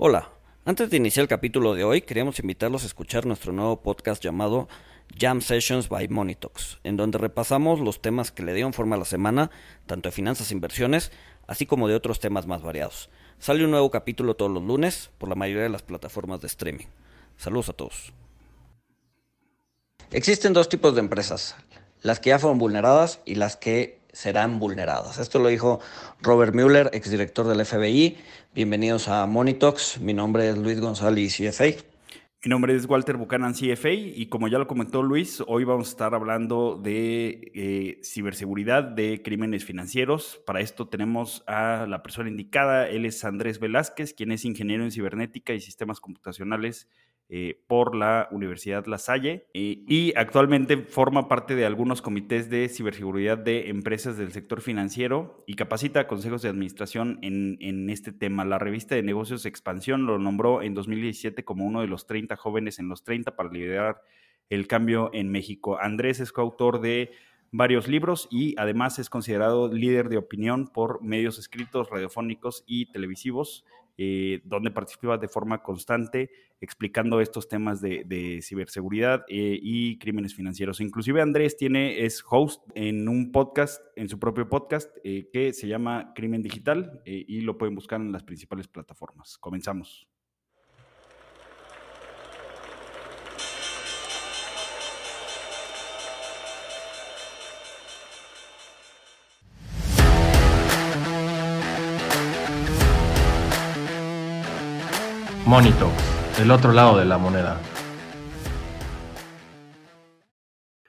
Hola, antes de iniciar el capítulo de hoy, queríamos invitarlos a escuchar nuestro nuevo podcast llamado Jam Sessions by Monitox, en donde repasamos los temas que le dieron forma a la semana, tanto de finanzas e inversiones, así como de otros temas más variados. Sale un nuevo capítulo todos los lunes por la mayoría de las plataformas de streaming. Saludos a todos. Existen dos tipos de empresas, las que ya fueron vulneradas y las que serán vulneradas. Esto lo dijo Robert Mueller, exdirector del FBI. Bienvenidos a Monitox. Mi nombre es Luis González, CFA. Mi nombre es Walter Buchanan, CFA, y como ya lo comentó Luis, hoy vamos a estar hablando de eh, ciberseguridad, de crímenes financieros. Para esto tenemos a la persona indicada, él es Andrés Velázquez, quien es ingeniero en cibernética y sistemas computacionales eh, por la Universidad La Salle eh, y actualmente forma parte de algunos comités de ciberseguridad de empresas del sector financiero y capacita a consejos de administración en, en este tema. La revista de negocios Expansión lo nombró en 2017 como uno de los 30 jóvenes en los 30 para liderar el cambio en México. Andrés es coautor de varios libros y además es considerado líder de opinión por medios escritos, radiofónicos y televisivos. Eh, donde participa de forma constante explicando estos temas de, ciberseguridad eh, y crímenes financieros. Inclusive Andrés tiene, es host en un podcast, en su propio podcast, eh, que se llama Crimen Digital y lo pueden buscar en las principales plataformas. Comenzamos. Monito, el otro lado de la moneda.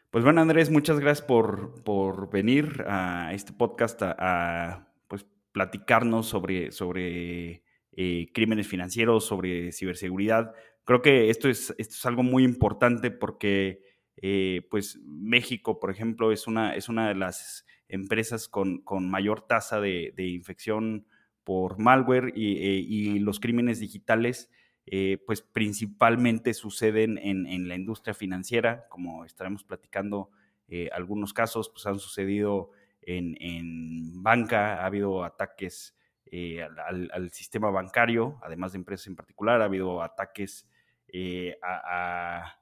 Pues bueno, Andrés, muchas gracias por, venir a este podcast a, pues, platicarnos sobre, sobre eh, crímenes financieros, sobre ciberseguridad. Creo que esto es, esto es algo muy importante porque eh, pues México, por ejemplo, es una, es una de las empresas con, mayor tasa de, de infección por malware y, eh, los crímenes digitales, eh, pues principalmente suceden en, la industria financiera, como estaremos platicando eh, algunos casos, pues han sucedido en, banca, ha habido ataques al, sistema bancario, además de empresas en particular, ha habido ataques a,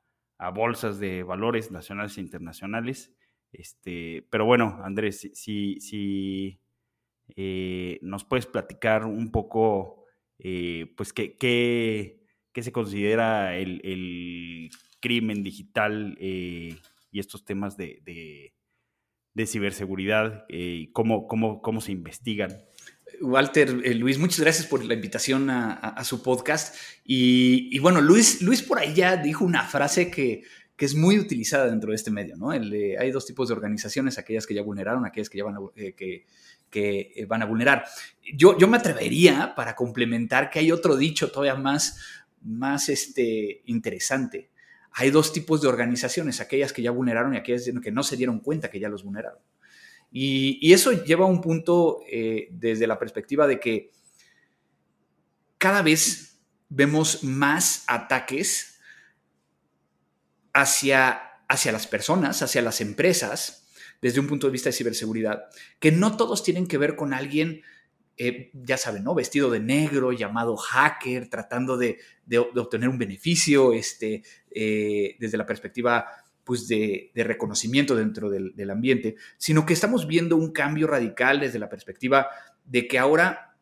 bolsas de valores nacionales e internacionales. Este, pero bueno, Andrés, si, si eh, ¿Nos puedes platicar un poco, eh, pues, qué, qué, se considera el, crimen digital eh, y estos temas de, de, ciberseguridad y cómo, cómo, cómo se investigan? Walter, Luis, muchas gracias por la invitación a, su podcast. Y, bueno, Luis, Luis por ahí ya dijo una frase que, que es muy utilizada dentro de este medio, ¿no? hay dos tipos de organizaciones, aquellas que ya vulneraron, aquellas que ya van a, que, que eh, van a vulnerar. Yo, yo me atrevería para complementar que hay otro dicho todavía más, más este, interesante. Hay dos tipos de organizaciones, aquellas que ya vulneraron y aquellas que no se dieron cuenta que ya los vulneraron. Y, eso lleva a un punto eh, desde la perspectiva de que cada vez vemos más ataques hacia, hacia las personas, hacia las empresas, desde un punto de vista de ciberseguridad, que no todos tienen que ver con alguien, eh, ya saben, ¿no? Vestido de negro, llamado hacker, tratando de, obtener un beneficio este, eh, desde la perspectiva pues, de, reconocimiento dentro del, ambiente, sino que estamos viendo un cambio radical desde la perspectiva de que ahora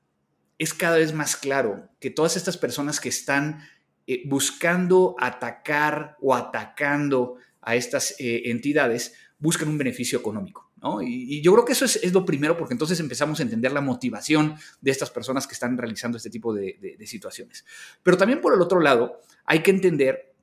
es cada vez más claro que todas estas personas que están eh, buscando atacar o atacando a estas entidades, buscan un beneficio económico. ¿no? Y, yo creo que eso es, lo primero porque entonces empezamos a entender la motivación de estas personas que están realizando este tipo de, situaciones. Pero también por el otro lado, hay que entender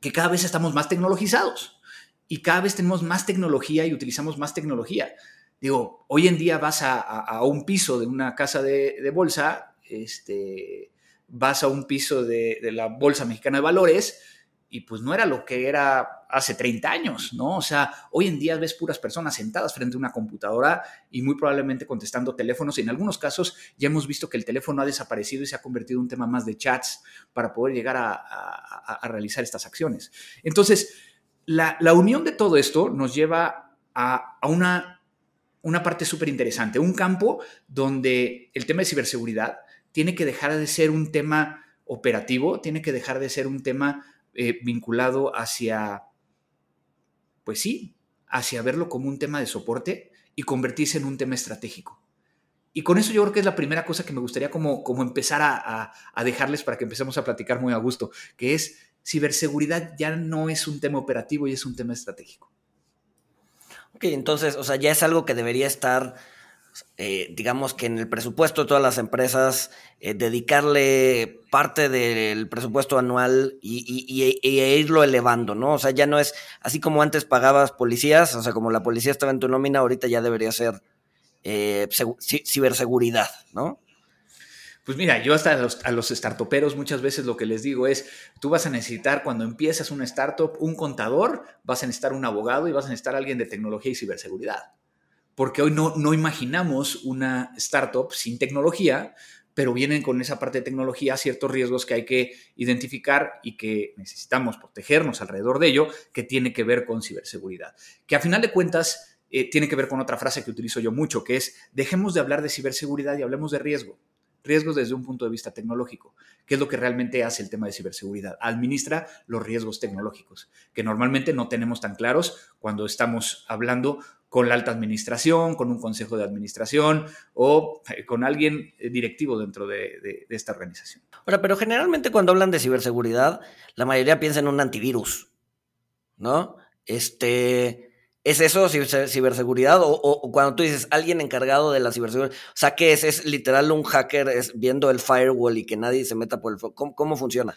que cada vez estamos más tecnologizados y cada vez tenemos más tecnología y utilizamos más tecnología. Digo, hoy en día vas a, un piso de una casa de, bolsa, este, vas a un piso de, de la Bolsa Mexicana de Valores y pues no era lo que era hace 30 años, ¿no? O sea, hoy en día ves puras personas sentadas frente a una computadora y muy probablemente contestando teléfonos. Y en algunos casos ya hemos visto que el teléfono ha desaparecido y se ha convertido en un tema más de chats para poder llegar a, realizar estas acciones. Entonces, la, unión de todo esto nos lleva a, una, una parte súper interesante, un campo donde el tema de ciberseguridad tiene que dejar de ser un tema operativo tiene que dejar de ser un tema eh, vinculado hacia, pues sí, hacia verlo como un tema de soporte y convertirse en un tema estratégico. Y con eso yo creo que es la primera cosa que me gustaría como, como empezar a, a dejarles para que empecemos a platicar muy a gusto, que es ciberseguridad ya no es un tema operativo y es un tema estratégico. Ok, entonces, o sea, ya es algo que debería estar eh, digamos que en el presupuesto de todas las empresas, eh, dedicarle parte del presupuesto anual y, irlo elevando, ¿no? O sea, ya no es así como antes pagabas policías, o sea, como la policía estaba en tu nómina, ahorita ya debería ser eh, ciberseguridad, ¿no? Pues mira, yo hasta a los, a los startuperos muchas veces lo que les digo es, tú vas a necesitar cuando empiezas una startup un contador, vas a necesitar un abogado y vas a necesitar alguien de tecnología y ciberseguridad porque hoy no, no imaginamos una startup sin tecnología, pero vienen con esa parte de tecnología ciertos riesgos que hay que identificar y que necesitamos protegernos alrededor de ello, que tiene que ver con ciberseguridad. Que a final de cuentas eh, tiene que ver con otra frase que utilizo yo mucho, que es dejemos de hablar de ciberseguridad y hablemos de riesgo. Riesgos desde un punto de vista tecnológico, que es lo que realmente hace el tema de ciberseguridad. Administra los riesgos tecnológicos, que normalmente no tenemos tan claros cuando estamos hablando con la alta administración, con un consejo de administración o eh, con alguien eh, directivo dentro de, esta organización. Ahora, pero generalmente cuando hablan de ciberseguridad, la mayoría piensa en un antivirus, ¿no? Este, ¿Es eso ciberseguridad? O, cuando tú dices alguien encargado de la ciberseguridad, o sea, ¿qué es? ¿Es literal un hacker viendo el firewall y que nadie se meta por el... ¿Cómo, cómo funciona?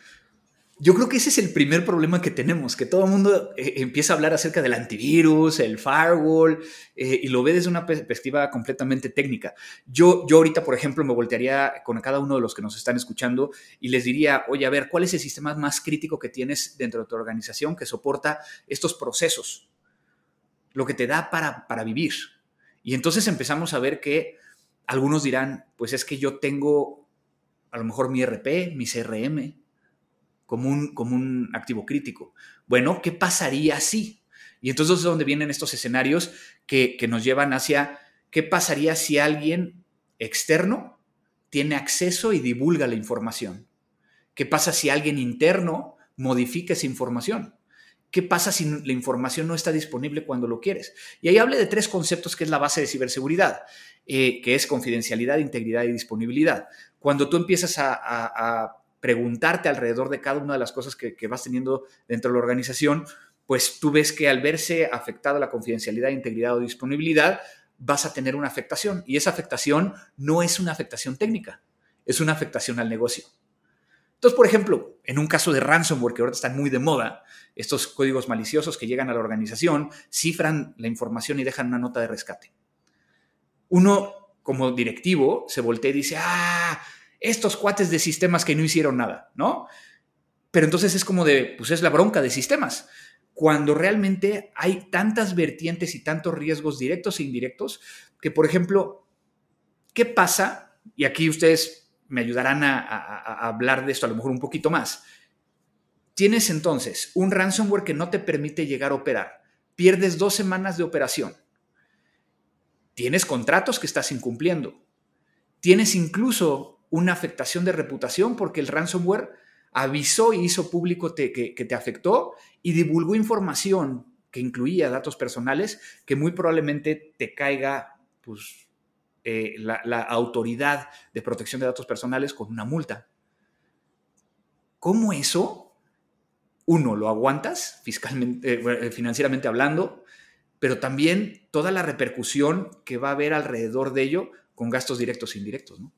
Yo creo que ese es el primer problema que tenemos, que todo el mundo eh, empieza a hablar acerca del antivirus, el firewall, eh, y lo ve desde una perspectiva completamente técnica. Yo, yo ahorita, por ejemplo, me voltearía con cada uno de los que nos están escuchando y les diría, oye, a ver, ¿cuál es el sistema más crítico que tienes dentro de tu organización que soporta estos procesos? Lo que te da para, para vivir. Y entonces empezamos a ver que algunos dirán, pues es que yo tengo a lo mejor mi RP, mi CRM, como un, como un activo crítico. Bueno, ¿qué pasaría si? Y entonces es donde vienen estos escenarios que, que nos llevan hacia qué pasaría si alguien externo tiene acceso y divulga la información. ¿Qué pasa si alguien interno modifica esa información? ¿Qué pasa si la información no está disponible cuando lo quieres? Y ahí hable de tres conceptos que es la base de ciberseguridad, eh, que es confidencialidad, integridad y disponibilidad. Cuando tú empiezas a preguntarte alrededor de cada una de las cosas que, vas teniendo dentro de la organización, pues tú ves que al verse afectada la confidencialidad, integridad o disponibilidad, vas a tener una afectación. Y esa afectación no es una afectación técnica, es una afectación al negocio. Entonces, por ejemplo, en un caso de ransomware, que ahora están muy de moda, estos códigos maliciosos que llegan a la organización cifran la información y dejan una nota de rescate. Uno, como directivo, se voltea y dice, ah, estos cuates de sistemas que no hicieron nada, ¿no? Pero entonces es como de, pues es la bronca de sistemas, cuando realmente hay tantas vertientes y tantos riesgos directos e indirectos que, por ejemplo, ¿qué pasa? Y aquí ustedes me ayudarán a, a hablar de esto a lo mejor un poquito más. Tienes entonces un ransomware que no te permite llegar a operar. Pierdes dos semanas de operación. Tienes contratos que estás incumpliendo. Tienes incluso una afectación de reputación porque el ransomware avisó y hizo público que, te afectó y divulgó información que incluía datos personales que muy probablemente te caiga pues, eh, la, autoridad de protección de datos personales con una multa. ¿Cómo eso, uno, lo aguantas fiscalmente, eh, eh, financieramente hablando, pero también toda la repercusión que va a haber alrededor de ello con gastos directos e indirectos, ¿no?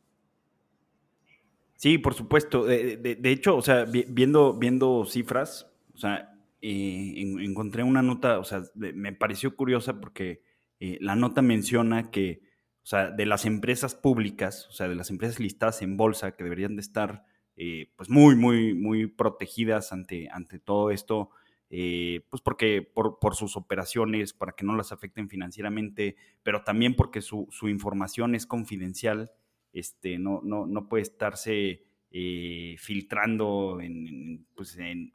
Sí, por supuesto. De, hecho, o sea, viendo, viendo cifras, o sea, eh, encontré una nota, o sea, me pareció curiosa porque eh, la nota menciona que, o sea, de las empresas públicas, o sea, de las empresas listadas en bolsa que deberían de estar, eh, pues, muy, muy, muy protegidas ante, ante todo esto, pues porque por, por, sus operaciones, para que no las afecten financieramente, pero también porque su, su información es confidencial este, no, puede estarse eh, filtrando en, pues en,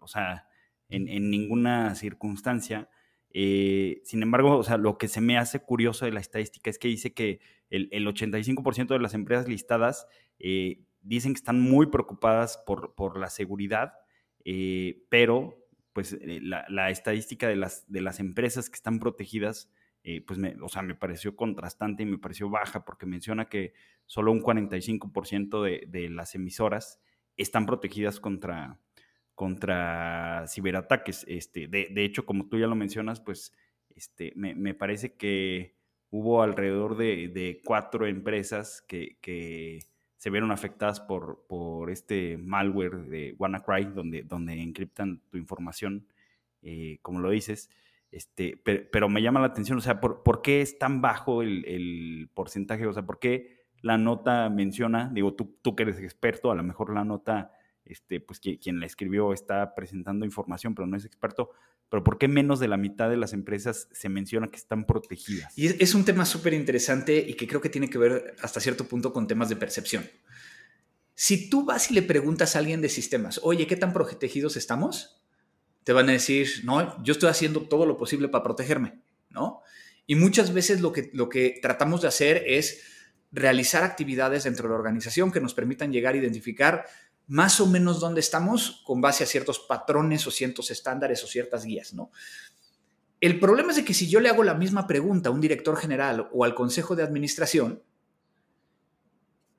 ninguna circunstancia. Eh, sin embargo, lo que se me hace curioso de la estadística es que dice que el, 85% de las empresas listadas eh, dicen que están muy preocupadas por, la seguridad, pero pues la, estadística de las empresas que están protegidas, pues me, o sea, me pareció contrastante y me pareció baja porque menciona que solo un 45% de, de las emisoras están protegidas contra, contra ciberataques. Este, de, de, hecho, como tú ya lo mencionas, pues este, me, me parece que hubo alrededor de, de cuatro empresas que, que, se vieron afectadas por, por este malware de WannaCry, donde, donde encriptan tu información, eh, como lo dices. Este, pero, me llama la atención, o sea, ¿por, ¿por qué es tan bajo el, el, porcentaje? O sea, ¿por qué la nota menciona, digo, tú, tú que eres experto, a lo mejor la nota este, pues quien la escribió está presentando información, pero no es experto. Pero ¿por qué menos de la mitad de las empresas se menciona que están protegidas? Y es un tema súper interesante y que creo que tiene que ver hasta cierto punto con temas de percepción. Si tú vas y le preguntas a alguien de sistemas, oye, ¿qué tan protegidos estamos? Te van a decir, no, yo estoy haciendo todo lo posible para protegerme, ¿no? Y muchas veces lo que, lo que tratamos de hacer es realizar actividades dentro de la organización que nos permitan llegar a identificar más o menos dónde estamos con base a ciertos patrones o ciertos estándares o ciertas guías, ¿no? El problema es de que si yo le hago la misma pregunta a un director general o al consejo de administración,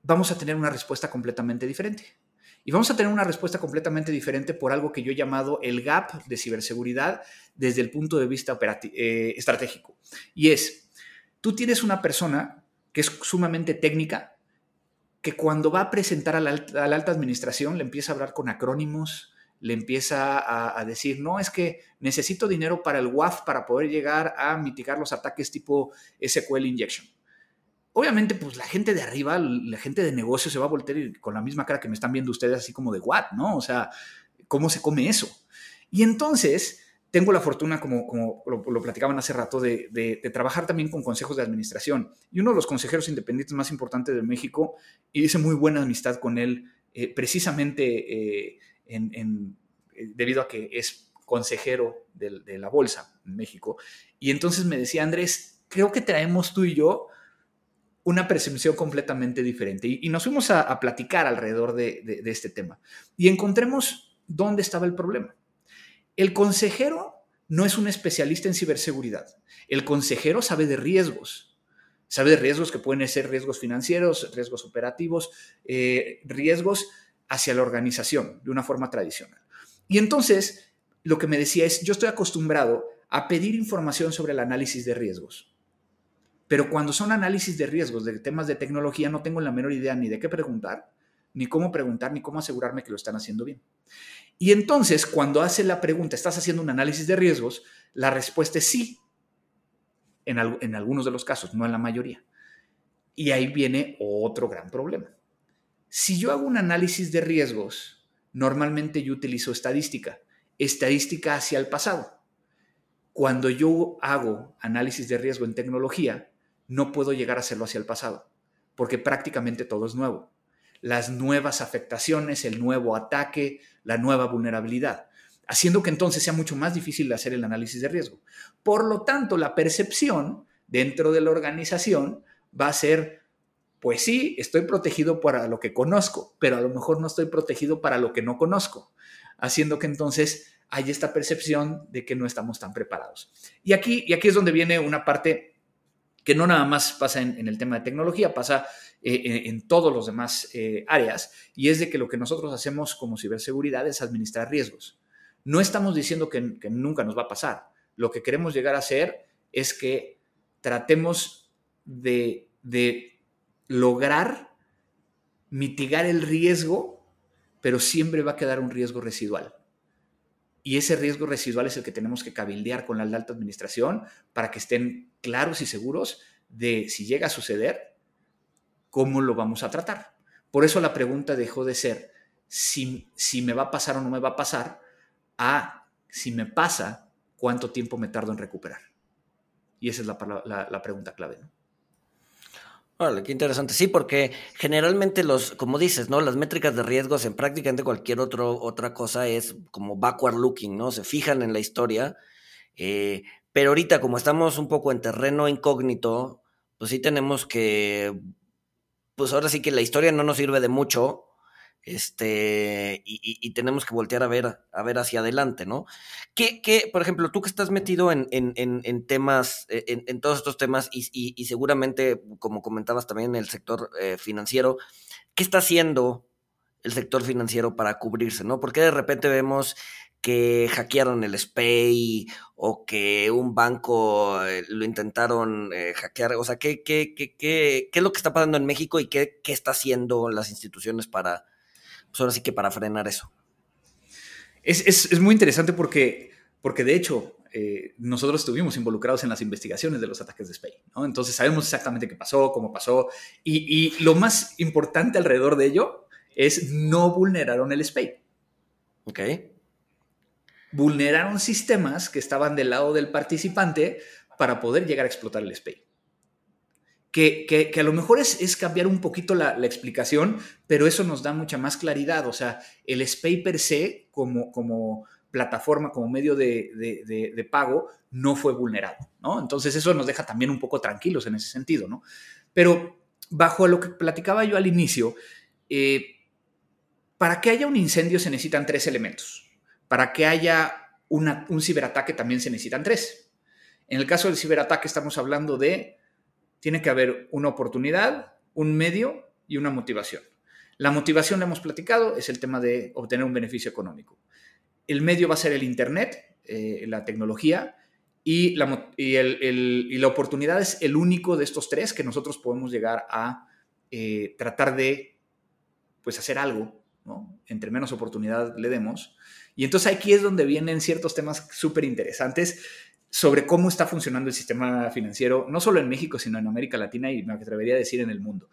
vamos a tener una respuesta completamente diferente. Y vamos a tener una respuesta completamente diferente por algo que yo he llamado el gap de ciberseguridad desde el punto de vista eh, estratégico. Y es, tú tienes una persona que es sumamente técnica, que cuando va a presentar a la, alta, administración le empieza a hablar con acrónimos, le empieza a, decir, no, es que necesito dinero para el WAF para poder llegar a mitigar los ataques tipo SQL injection. Obviamente, pues la gente de arriba, la gente de negocio se va a voltear con la misma cara que me están viendo ustedes, así como de what, ¿no? O sea, ¿cómo se come eso? Y entonces, tengo la fortuna, como, como lo, platicaban hace rato, de, trabajar también con consejos de administración. Y uno de los consejeros independientes más importantes de México, y hice muy buena amistad con él, eh, precisamente eh, en, eh, debido a que es consejero de, la bolsa en México. Y entonces me decía, Andrés, creo que traemos tú y yo una percepción completamente diferente. Y, nos fuimos a, platicar alrededor de este tema. Y encontremos dónde estaba el problema. El consejero no es un especialista en ciberseguridad. El consejero sabe de riesgos. Sabe de riesgos que pueden ser riesgos financieros, riesgos operativos, eh, riesgos hacia la organización de una forma tradicional. Y entonces, lo que me decía es, yo estoy acostumbrado a pedir información sobre el análisis de riesgos. Pero cuando son análisis de riesgos de temas de tecnología, no tengo la menor idea ni de qué preguntar, ni cómo preguntar, ni cómo asegurarme que lo están haciendo bien. Y entonces, cuando hace la pregunta, ¿estás haciendo un análisis de riesgos? La respuesta es sí, en, en algunos de los casos, no en la mayoría. Y ahí viene otro gran problema. Si yo hago un análisis de riesgos, normalmente yo utilizo estadística, estadística hacia el pasado. Cuando yo hago análisis de riesgo en tecnología, no puedo llegar a hacerlo hacia el pasado, porque prácticamente todo es nuevo las nuevas afectaciones, el nuevo ataque, la nueva vulnerabilidad, haciendo que entonces sea mucho más difícil hacer el análisis de riesgo. Por lo tanto, la percepción dentro de la organización va a ser, pues sí, estoy protegido para lo que conozco, pero a lo mejor no estoy protegido para lo que no conozco, haciendo que entonces haya esta percepción de que no estamos tan preparados. Y aquí, y aquí es donde viene una parte que no nada más pasa en, el tema de tecnología, pasa eh, en, todos los demás eh, áreas, y es de que lo que nosotros hacemos como ciberseguridad es administrar riesgos. No estamos diciendo que, nunca nos va a pasar. Lo que queremos llegar a hacer es que tratemos de lograr mitigar el riesgo, pero siempre va a quedar un riesgo residual. Y ese riesgo residual es el que tenemos que cabildear con la alta administración para que estén claros y seguros de si llega a suceder, cómo lo vamos a tratar. Por eso la pregunta dejó de ser si, si me va a pasar o no me va a pasar, a si me pasa, cuánto tiempo me tardo en recuperar. Y esa es la, pregunta clave. ¿no? Qué interesante. Sí, porque generalmente los, como dices, ¿no? Las métricas de riesgos en prácticamente cualquier otro, otra cosa es como backward looking, ¿no? Se fijan en la historia. Eh, pero ahorita, como estamos un poco en terreno incógnito, pues sí tenemos que pues ahora sí que la historia no nos sirve de mucho este, y, tenemos que voltear a ver, a ver hacia adelante, ¿no? ¿Qué, por ejemplo, tú que estás metido en, temas, en, todos estos temas y, seguramente, como comentabas también, en el sector eh, financiero, ¿qué está haciendo el sector financiero para cubrirse, ¿no? Porque de repente vemos que hackearon el SPAY o que un banco eh, lo intentaron eh, hackear. O sea, ¿qué, qué, qué, qué, es lo que está pasando en México y qué está haciendo las instituciones para, pues ahora sí que para frenar eso? Es, es, es muy interesante porque, porque de hecho, eh, nosotros estuvimos involucrados en las investigaciones de los ataques de SPAY, ¿no? Entonces sabemos exactamente qué pasó, cómo pasó, y, y, lo más importante alrededor de ello es no vulneraron el SPAY. Ok vulneraron sistemas que estaban del lado del participante para poder llegar a explotar el SPAY. Que, a lo mejor es, cambiar un poquito la, explicación, pero eso nos da mucha más claridad. O sea, el SPAY per se, como, como plataforma, como medio de, de, pago, no fue vulnerado, ¿no? Entonces eso nos deja también un poco tranquilos en ese sentido, ¿no? Pero bajo lo que platicaba yo al inicio, eh, para que haya un incendio se necesitan tres elementos. Para que haya un ciberataque también se necesitan tres. En el caso del ciberataque estamos hablando de, tiene que haber una oportunidad, un medio y una motivación. La motivación, la hemos platicado, es el tema de obtener un beneficio económico. El medio va a ser el Internet, eh, la tecnología, y la, y, la, oportunidad es el único de estos tres que nosotros podemos llegar a eh, tratar de pues, hacer algo, ¿no? entre menos oportunidad le demos, y entonces aquí es donde vienen ciertos temas súper interesantes sobre cómo está funcionando el sistema financiero, no solo en México, sino en América Latina y me atrevería a decir en el mundo.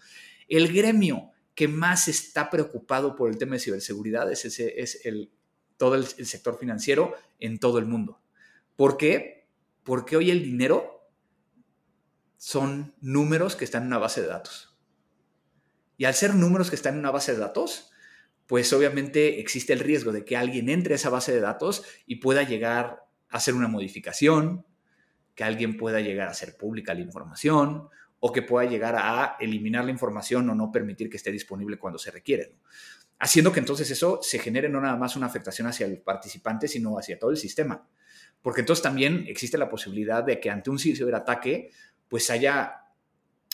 El gremio que más está preocupado por el tema de ciberseguridad es, ese, es el, todo el, el sector financiero en todo el mundo. ¿Por qué? Porque hoy el dinero son números que están en una base de datos. Y al ser números que están en una base de datos, pues obviamente existe el riesgo de que alguien entre a esa base de datos y pueda llegar hacer una modificación, que alguien pueda llegar a hacer pública la información o que pueda llegar a eliminar la información o no permitir que esté disponible cuando se requiere. Haciendo que entonces eso se genere no nada más una afectación hacia el participante, sino hacia todo el sistema. Porque entonces también existe la posibilidad de que ante un ciberataque, pues haya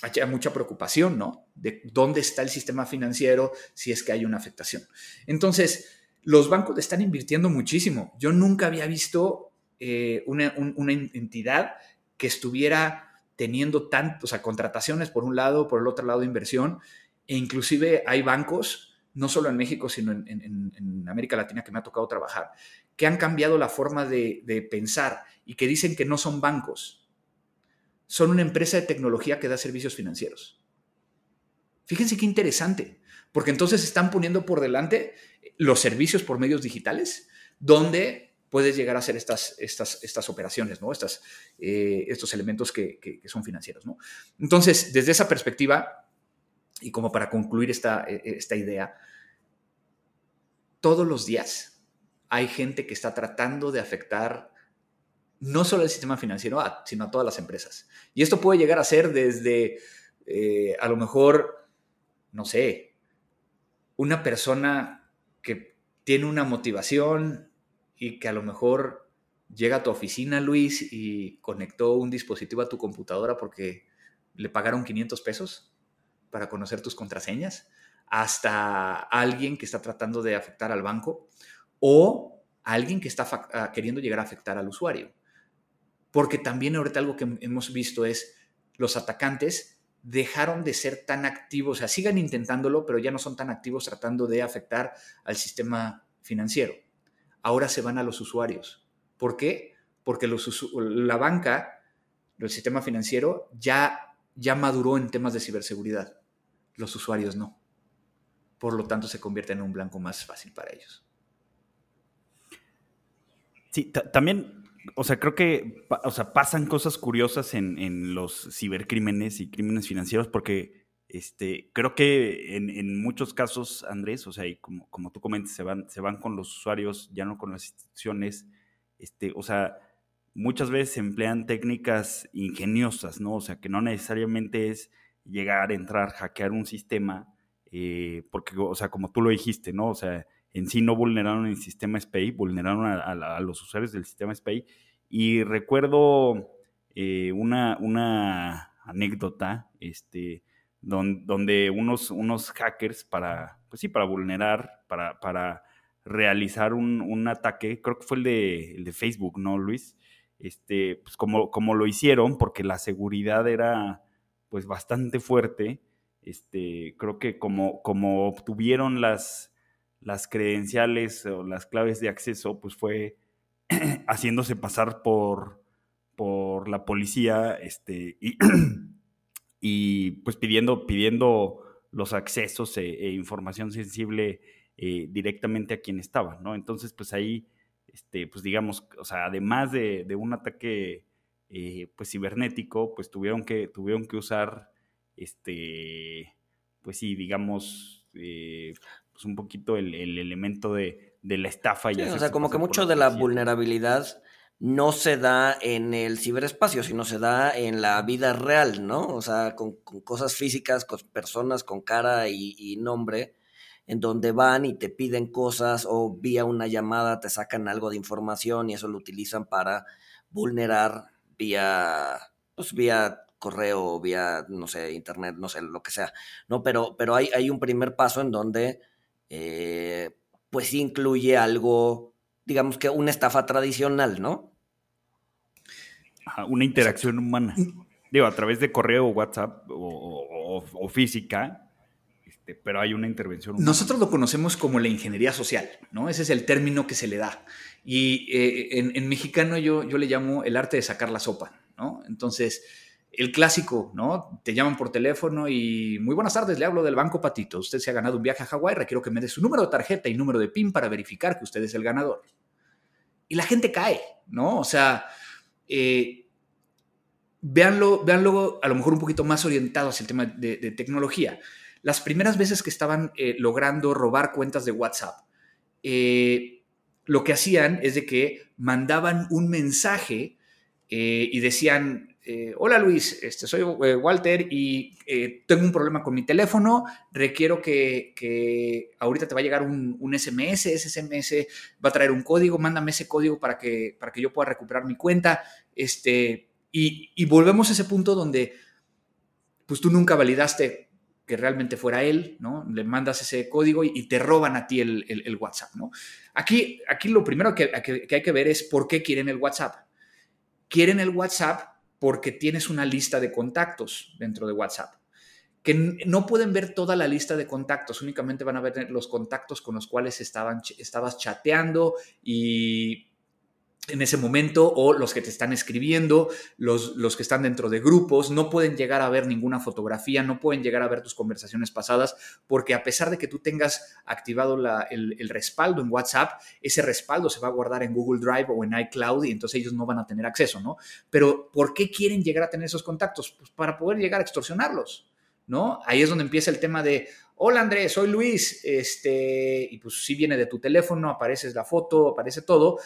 hay mucha preocupación, ¿no? De dónde está el sistema financiero si es que hay una afectación. Entonces, los bancos están invirtiendo muchísimo. Yo nunca había visto eh, una, entidad que estuviera teniendo tantos, o contrataciones por un lado, por el otro lado inversión, e inclusive hay bancos, no solo en México, sino en, América Latina que me ha tocado trabajar, que han cambiado la forma de pensar y que dicen que no son bancos, son una empresa de tecnología que da servicios financieros. Fíjense qué interesante, porque entonces están poniendo por delante los servicios por medios digitales, donde puedes llegar a hacer estas, estas, estas operaciones, ¿no? Estas, eh, estos elementos que, son financieros. ¿no? Entonces, desde esa perspectiva, y como para concluir esta, e, e, esta idea, todos los días hay gente que está tratando de afectar no solo al sistema financiero, sino a todas las empresas. Y esto puede llegar a ser desde, eh, a lo mejor, no sé, una persona que tiene una motivación y que a lo mejor llega a tu oficina, Luis, y conectó un dispositivo a tu computadora porque le pagaron 500 pesos para conocer tus contraseñas, hasta alguien que está tratando de afectar al banco o alguien que está ah, queriendo llegar a afectar al usuario porque también ahorita algo que hemos visto es los atacantes dejaron de ser tan activos, o sea, sigan intentándolo, pero ya no son tan activos tratando de afectar al sistema financiero. Ahora se van a los usuarios. ¿Por qué? Porque la banca, el sistema financiero, ya, ya maduró en temas de ciberseguridad. Los usuarios no. Por lo tanto, se convierte en un blanco más fácil para ellos. Sí, también o sea, creo que o sea, pasan cosas curiosas en, los cibercrímenes y crímenes financieros porque este, creo que en, muchos casos, Andrés, o sea, y como, como tú comentas, se van, se van con los usuarios, ya no con las instituciones, este, o sea, muchas veces se emplean técnicas ingeniosas, ¿no? O sea, que no necesariamente es llegar, entrar, hackear un sistema, eh, porque, o sea, como tú lo dijiste, ¿no? O sea, en sí no vulneraron el sistema SPAY, vulneraron a, los usuarios del sistema SPAY. Y recuerdo eh, una, una anécdota, este, donde, unos, unos hackers para, pues sí, para vulnerar, para, para realizar un, ataque, creo que fue el de, el de Facebook, ¿no, Luis? Este, pues como, como lo hicieron, porque la seguridad era pues bastante fuerte, este, creo que como, como obtuvieron las, las credenciales o las claves de acceso, pues fue haciéndose pasar por, por la policía este, y, y pues pidiendo, pidiendo los accesos e, e información sensible eh, directamente a quien estaba, ¿no? Entonces, pues ahí, este, pues digamos, o sea, además de, de un ataque eh, pues cibernético, pues tuvieron que, tuvieron que usar, este, pues sí, digamos, eh, pues un poquito el, elemento de, la estafa. y o sea, como que mucho de la vulnerabilidad no se da en el ciberespacio, sino se da en la vida real, ¿no? O sea, con, cosas físicas, con personas con cara y, nombre, en donde van y te piden cosas o vía una llamada te sacan algo de información y eso lo utilizan para vulnerar vía, pues vía correo, vía, no sé, internet, no sé, lo que sea, ¿no? Pero, pero hay, hay un primer paso en donde, eh, pues incluye algo, digamos que una estafa tradicional, ¿no? Una interacción humana. Digo, a través de correo, WhatsApp o, física, este, pero hay una intervención humana. Nosotros lo conocemos como la ingeniería social, ¿no? Ese es el término que se le da. Y eh, en, mexicano yo, yo le llamo el arte de sacar la sopa, ¿no? Entonces, el clásico, ¿no? Te llaman por teléfono y muy buenas tardes, le hablo del Banco Patito. Usted se ha ganado un viaje a Hawái, requiero que me dé su número de tarjeta y número de PIN para verificar que usted es el ganador. Y la gente cae, ¿no? O sea, eh, véanlo, véanlo a lo mejor un poquito más orientado hacia el tema de, tecnología. Las primeras veces que estaban eh, logrando robar cuentas de WhatsApp, eh, lo que hacían es de que mandaban un mensaje y decían, eh, hola Luis, este, soy eh, Walter y eh, tengo un problema con mi teléfono, requiero que, ahorita te va a llegar un, SMS, ese SMS va a traer un código, mándame ese código para que, para que yo pueda recuperar mi cuenta. Este, y, volvemos a ese punto donde pues tú nunca validaste que realmente fuera él, ¿no? Le mandas ese código y, te roban a ti el, WhatsApp, ¿no? Aquí, aquí lo primero que, que hay que ver es por qué quieren el WhatsApp. Quieren el WhatsApp porque tienes una lista de contactos dentro de WhatsApp, que no pueden ver toda la lista de contactos, únicamente van a ver los contactos con los cuales estaban, estabas chateando y en ese momento o los que te están escribiendo, los, los, que están dentro de grupos, no pueden llegar a ver ninguna fotografía, no pueden llegar a ver tus conversaciones pasadas, porque a pesar de que tú tengas activado el, el, respaldo en WhatsApp, ese respaldo se va a guardar en Google Drive o en iCloud y entonces ellos no van a tener acceso, ¿no? Pero ¿por qué quieren llegar a tener esos contactos? Pues para poder llegar a extorsionarlos, ¿no? Ahí es donde empieza el tema de, hola Andrés, soy Luis, este, y pues si viene de tu teléfono, apareces la foto, aparece todo,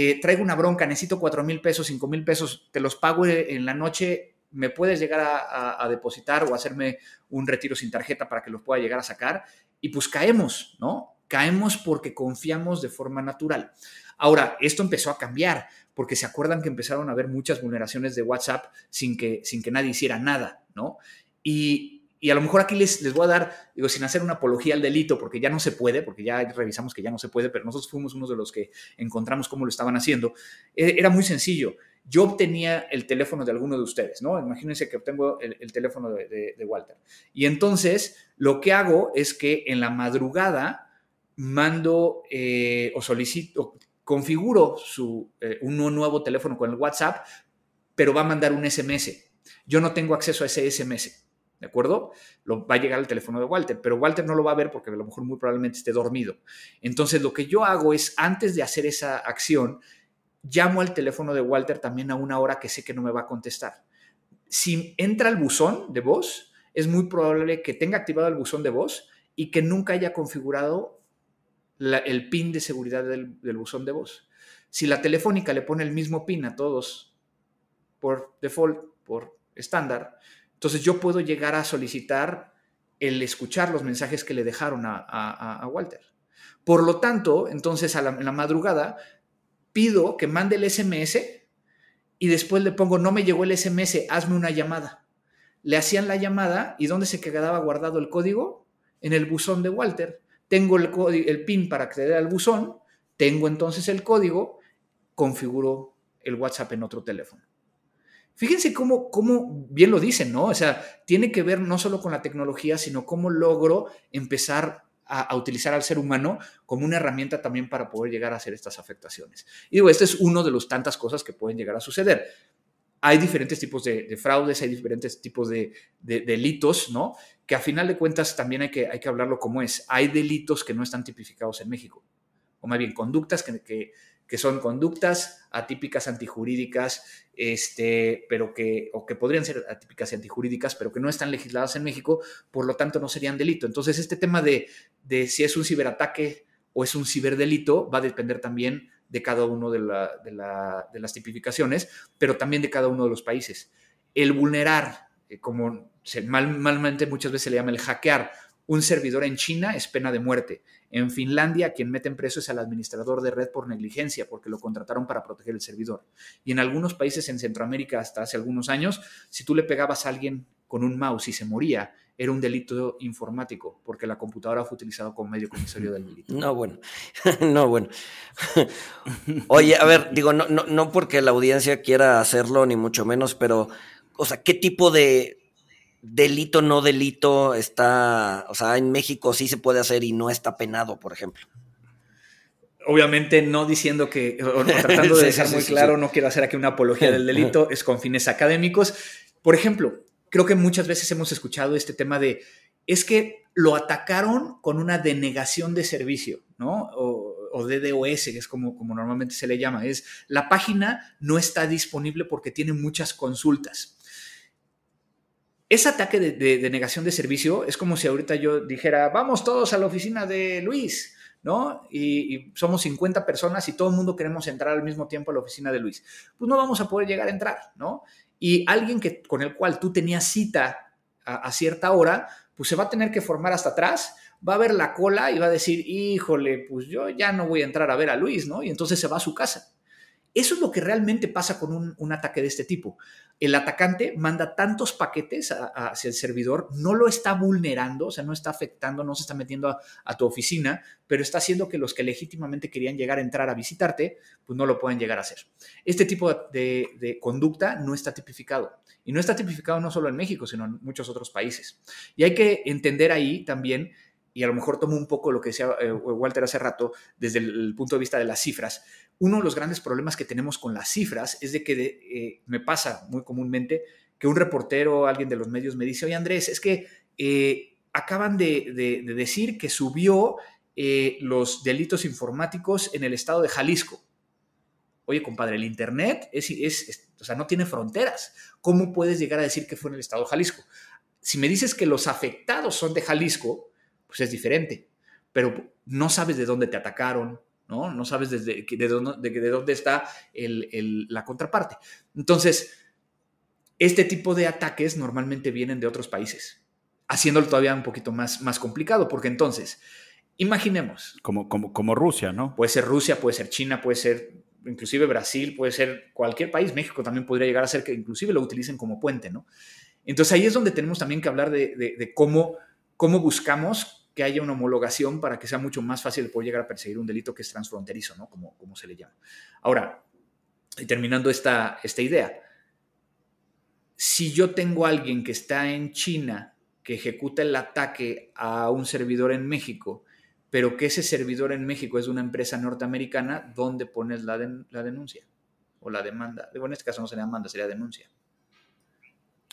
eh, traigo una bronca, necesito cuatro mil pesos, cinco mil pesos, te los pago en la noche, me puedes llegar a, depositar o hacerme un retiro sin tarjeta para que los pueda llegar a sacar. Y pues caemos, ¿no? Caemos porque confiamos de forma natural. Ahora, esto empezó a cambiar porque se acuerdan que empezaron a haber muchas vulneraciones de WhatsApp sin que, sin que nadie hiciera nada, ¿no? Y y a lo mejor aquí les, les voy a dar, digo, sin hacer una apología al delito, porque ya no se puede, porque ya revisamos que ya no se puede, pero nosotros fuimos uno de los que encontramos cómo lo estaban haciendo. E, era muy sencillo. Yo obtenía el teléfono de alguno de ustedes, ¿no? Imagínense que obtengo el, teléfono de, Walter. Y entonces lo que hago es que en la madrugada mando eh, o solicito, configuro su, eh, un nuevo teléfono con el WhatsApp, pero va a mandar un SMS. Yo no tengo acceso a ese SMS. ¿De acuerdo? Va a llegar al teléfono de Walter, pero Walter no lo va a ver porque a lo mejor muy probablemente esté dormido. Entonces, lo que yo hago es, antes de hacer esa acción, llamo al teléfono de Walter también a una hora que sé que no me va a contestar. Si entra el buzón de voz, es muy probable que tenga activado el buzón de voz y que nunca haya configurado el PIN de seguridad del buzón de voz. Si la telefónica le pone el mismo PIN a todos por default, por estándar, entonces yo puedo llegar a solicitar el escuchar los mensajes que le dejaron a, Walter. Por lo tanto, entonces a la, en la madrugada pido que mande el SMS y después le pongo, no me llegó el SMS, hazme una llamada. Le hacían la llamada y ¿dónde se quedaba guardado el código? En el buzón de Walter. Tengo el, el PIN para acceder al buzón, tengo entonces el código, configuro el WhatsApp en otro teléfono. Fíjense cómo, cómo, bien lo dicen, ¿no? O sea, tiene que ver no solo con la tecnología, sino cómo logro empezar a, utilizar al ser humano como una herramienta también para poder llegar a hacer estas afectaciones. Y digo, este es uno de las tantas cosas que pueden llegar a suceder. Hay diferentes tipos de, fraudes, hay diferentes tipos de, delitos, ¿no? Que a final de cuentas también hay que, hay que hablarlo como es. Hay delitos que no están tipificados en México, o más bien conductas que, que que son conductas atípicas antijurídicas, este, pero que, o que podrían ser atípicas y antijurídicas, pero que no están legisladas en México, por lo tanto no serían delito. Entonces, este tema de, de si es un ciberataque o es un ciberdelito va a depender también de cada uno de, las tipificaciones, pero también de cada uno de los países. El vulnerar, eh, como se, malmente muchas veces se le llama el hackear, un servidor en China es pena de muerte. En Finlandia, quien meten preso es al administrador de red por negligencia, porque lo contrataron para proteger el servidor. Y en algunos países en Centroamérica, hasta hace algunos años, si tú le pegabas a alguien con un mouse y se moría, era un delito informático, porque la computadora fue utilizada como medio comisario del delito. No, bueno, no, bueno. Oye, a ver, digo, no, no, no porque la audiencia quiera hacerlo, ni mucho menos, pero, o sea, ¿qué tipo de, delito, no delito está, o sea, en México sí se puede hacer y no está penado, por ejemplo. Obviamente no diciendo que, o tratando de dejar muy claro, no quiero hacer aquí una apología del delito, es con fines académicos. Por ejemplo, creo que muchas veces hemos escuchado este tema de, es que lo atacaron con una denegación de servicio, ¿no? O, o DDoS, que es como, como normalmente se le llama, es la página no está disponible porque tiene muchas consultas. Ese ataque de, negación de servicio es como si ahorita yo dijera, vamos todos a la oficina de Luis, ¿no? Y, somos 50 personas y todo el mundo queremos entrar al mismo tiempo a la oficina de Luis. Pues no vamos a poder llegar a entrar, ¿no? Y alguien que, con el cual tú tenías cita a, a cierta hora, pues se va a tener que formar hasta atrás, va a ver la cola y va a decir, híjole, pues yo ya no voy a entrar a ver a Luis, ¿no? Y entonces se va a su casa. Eso es lo que realmente pasa con un, ataque de este tipo. El atacante manda tantos paquetes hacia el servidor, no lo está vulnerando, o sea, no está afectando, no se está metiendo a, tu oficina, pero está haciendo que los que legítimamente querían llegar a entrar a visitarte, pues no lo pueden llegar a hacer. Este tipo de, de conducta no está tipificado. Y no está tipificado no solo en México, sino en muchos otros países. Y hay que entender ahí también y a lo mejor tomo un poco lo que decía eh, Walter hace rato desde el, punto de vista de las cifras. Uno de los grandes problemas que tenemos con las cifras es de que eh, me pasa muy comúnmente que un reportero o alguien de los medios me dice, oye Andrés, es que eh, acaban de, decir que subió los delitos informáticos en el estado de Jalisco. Oye, compadre, el Internet es, es, o sea, no tiene fronteras. ¿Cómo puedes llegar a decir que fue en el estado de Jalisco? Si me dices que los afectados son de Jalisco, pues es diferente. Pero no sabes de dónde te atacaron, ¿no? No sabes desde, de, dónde, de, dónde está la contraparte. Entonces, este tipo de ataques normalmente vienen de otros países, haciéndolo todavía un poquito más, más complicado, porque entonces, imaginemos. Como, como, como Rusia, ¿no? Puede ser Rusia, puede ser China, puede ser inclusive Brasil, puede ser cualquier país, México también podría llegar a ser que inclusive lo utilicen como puente, ¿no? Entonces ahí es donde tenemos también que hablar de, de cómo, cómo buscamos que haya una homologación para que sea mucho más fácil de poder llegar a perseguir un delito que es transfronterizo, ¿no? Como, como se le llama. Ahora, terminando esta, esta idea, si yo tengo a alguien que está en China que ejecuta el ataque a un servidor en México, pero que ese servidor en México es de una empresa norteamericana, ¿dónde pones la, la denuncia? O la demanda. en este caso no sería demanda, sería denuncia.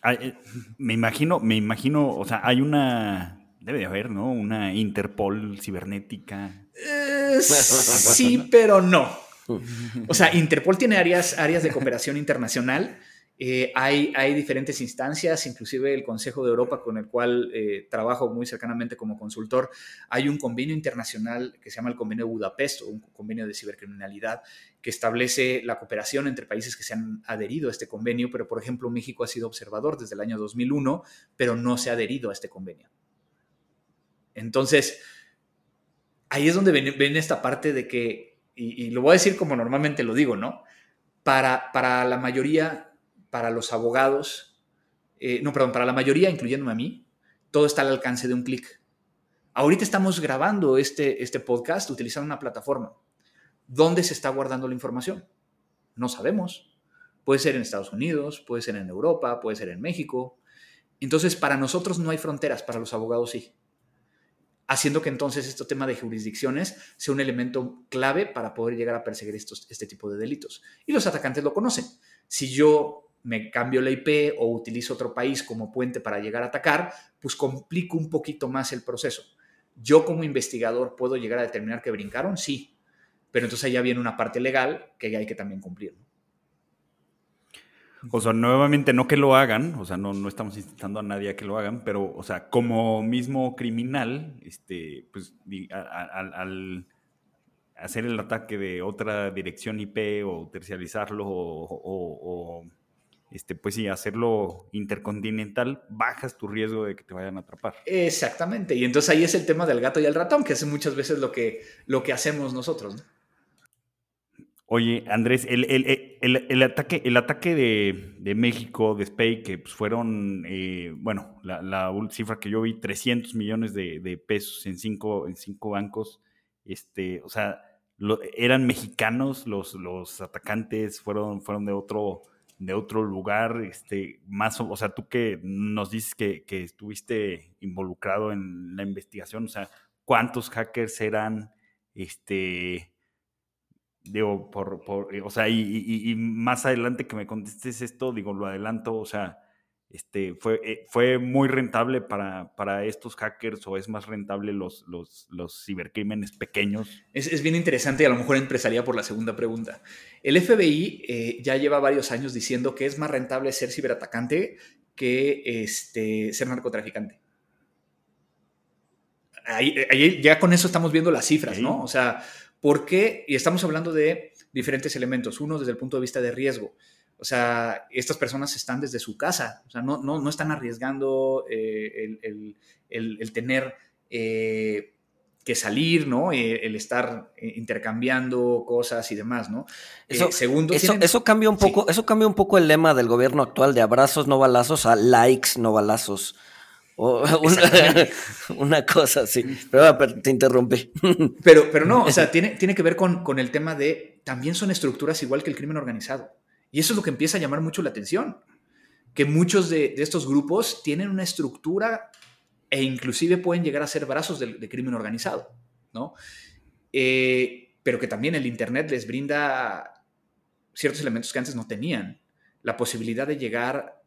Eh, me imagino, me imagino, o sea, hay una Debe de haber, ¿no? Una Interpol cibernética. Eh, sí, pero no. O sea, Interpol tiene áreas, áreas de cooperación internacional. Eh, hay, hay, diferentes instancias, inclusive el Consejo de Europa, con el cual eh, trabajo muy cercanamente como consultor. Hay un convenio internacional que se llama el Convenio de Budapest, o un convenio de cibercriminalidad, que establece la cooperación entre países que se han adherido a este convenio, pero por ejemplo México ha sido observador desde el año 2001, pero no se ha adherido a este convenio. Entonces, ahí es donde viene, esta parte de que, y, lo voy a decir como normalmente lo digo, ¿no? Para, para la mayoría, para los abogados, eh, no, perdón, para la mayoría, incluyéndome a mí, todo está al alcance de un clic. Ahorita estamos grabando este, este podcast utilizando una plataforma. ¿Dónde se está guardando la información? No sabemos. Puede ser en Estados Unidos, puede ser en Europa, puede ser en México. Entonces, para nosotros no hay fronteras, para los abogados sí. Haciendo que entonces este tema de jurisdicciones sea un elemento clave para poder llegar a perseguir estos, este tipo de delitos. Y los atacantes lo conocen. Si yo me cambio la IP o utilizo otro país como puente para llegar a atacar, pues complico un poquito más el proceso. Yo como investigador puedo llegar a determinar que brincaron, sí, pero entonces ya viene una parte legal que hay que también cumplir. O sea, nuevamente no que lo hagan, o sea, no, no estamos incitando a nadie a que lo hagan, pero, o sea, como mismo criminal, este, pues al, hacer el ataque de otra dirección IP o tercializarlo o, este, pues sí, hacerlo intercontinental, bajas tu riesgo de que te vayan a atrapar. Exactamente, y entonces ahí es el tema del gato y el ratón, que es muchas veces lo que, lo que hacemos nosotros, ¿no? Oye, Andrés, el, ataque, el ataque de, México, de SPAY, que pues, fueron, eh, bueno, la, cifra que yo vi, 300 millones de, pesos en cinco, en cinco bancos, este, o sea, eran mexicanos los, los atacantes, fueron, fueron de otro de otro lugar, este, más, o sea, tú que nos dices que, que estuviste involucrado en la investigación, o sea, ¿cuántos hackers eran, este, digo, por, por o sea, y, más adelante que me contestes esto, digo, lo adelanto, o sea, este, fue, eh, fue muy rentable para, para, estos hackers o es más rentable los, los, los cibercrímenes pequeños? Es, es, bien interesante y a lo mejor empezaría por la segunda pregunta. El FBI eh, ya lleva varios años diciendo que es más rentable ser ciberatacante que este, ser narcotraficante. Ahí, ahí, ya con eso estamos viendo las cifras, ¿no? O sea, ¿Por qué? Y estamos hablando de diferentes elementos. Uno, desde el punto de vista de riesgo. O sea, estas personas están desde su casa, o sea, no, no, no están arriesgando eh, el, tener eh, que salir, ¿no? Eh, el estar intercambiando cosas y demás, ¿no? Eso, segundo, eso, cambia un poco, eso cambia un poco el lema del gobierno actual de abrazos no balazos a likes no balazos. O una, cosa así. Pero, te interrumpí. Pero, pero no, o sea, tiene, tiene que ver con, con el tema de también son estructuras igual que el crimen organizado. Y eso es lo que empieza a llamar mucho la atención. Que muchos de, de estos grupos tienen una estructura e inclusive pueden llegar a ser brazos de, crimen organizado, ¿no? Eh, pero que también el Internet les brinda ciertos elementos que antes no tenían. La posibilidad de llegar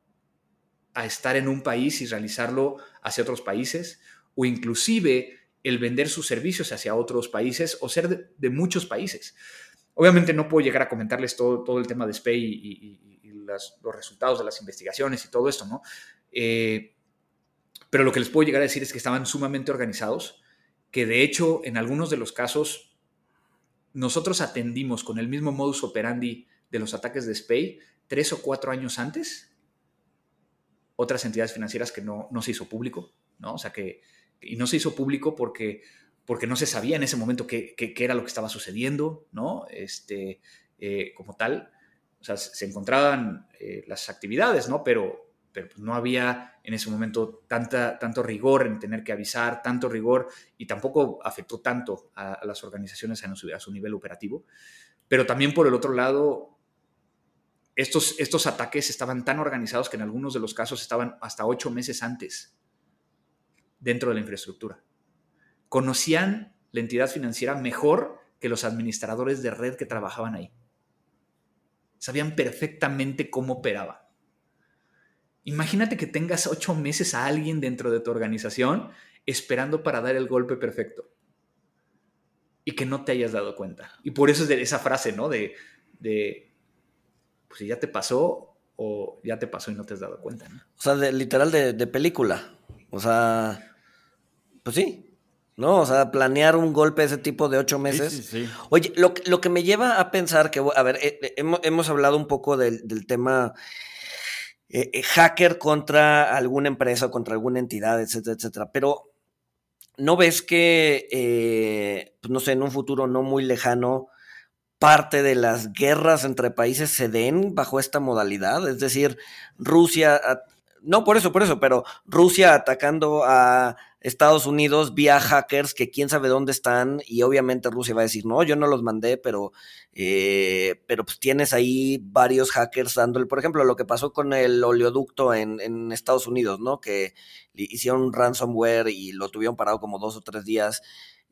a estar en un país y realizarlo hacia otros países, o inclusive el vender sus servicios hacia otros países o ser de, muchos países. Obviamente no puedo llegar a comentarles todo, todo el tema de SPAY y, los resultados de las investigaciones y todo esto, ¿no? Eh, pero lo que les puedo llegar a decir es que estaban sumamente organizados, que de hecho en algunos de los casos nosotros atendimos con el mismo modus operandi de los ataques de SPAY tres o cuatro años antes otras entidades financieras que no, no se hizo público, ¿no? O sea, que, y no se hizo público porque, porque no se sabía en ese momento qué, qué, era lo que estaba sucediendo, ¿no? Este, eh, como tal, o sea, se encontraban eh, las actividades, ¿no? Pero, pero pues no había en ese momento tanta, tanto rigor en tener que avisar, tanto rigor, y tampoco afectó tanto a, las organizaciones a a su nivel operativo. Pero también por el otro lado, estos, estos ataques estaban tan organizados que en algunos de los casos estaban hasta ocho meses antes dentro de la infraestructura. Conocían la entidad financiera mejor que los administradores de red que trabajaban ahí. Sabían perfectamente cómo operaba. Imagínate que tengas ocho meses a alguien dentro de tu organización esperando para dar el golpe perfecto y que no te hayas dado cuenta. Y por eso es de esa frase, ¿no? De, de pues si ya te pasó o ya te pasó y no te has dado cuenta. ¿no? O sea, literal de, película. O sea, pues sí. ¿No? O sea, planear un golpe de ese tipo de ocho meses. Sí, sí, Oye, lo, lo, que me lleva a pensar que, a ver, eh, eh, hemos, hablado un poco del, tema eh, hacker contra alguna empresa, contra alguna entidad, etcétera, etcétera. Pero ¿no ves que, pues no sé, en un futuro no muy lejano, parte de las guerras entre países se den bajo esta modalidad? Es decir, Rusia, no por eso, por eso, pero Rusia atacando a Estados Unidos vía hackers que quién sabe dónde están y obviamente Rusia va a decir, no, yo no los mandé, pero, eh, pero pues tienes ahí varios hackers dándole, por ejemplo, lo que pasó con el oleoducto en, en Estados Unidos, ¿no? Que hicieron ransomware y lo tuvieron parado como dos o tres días.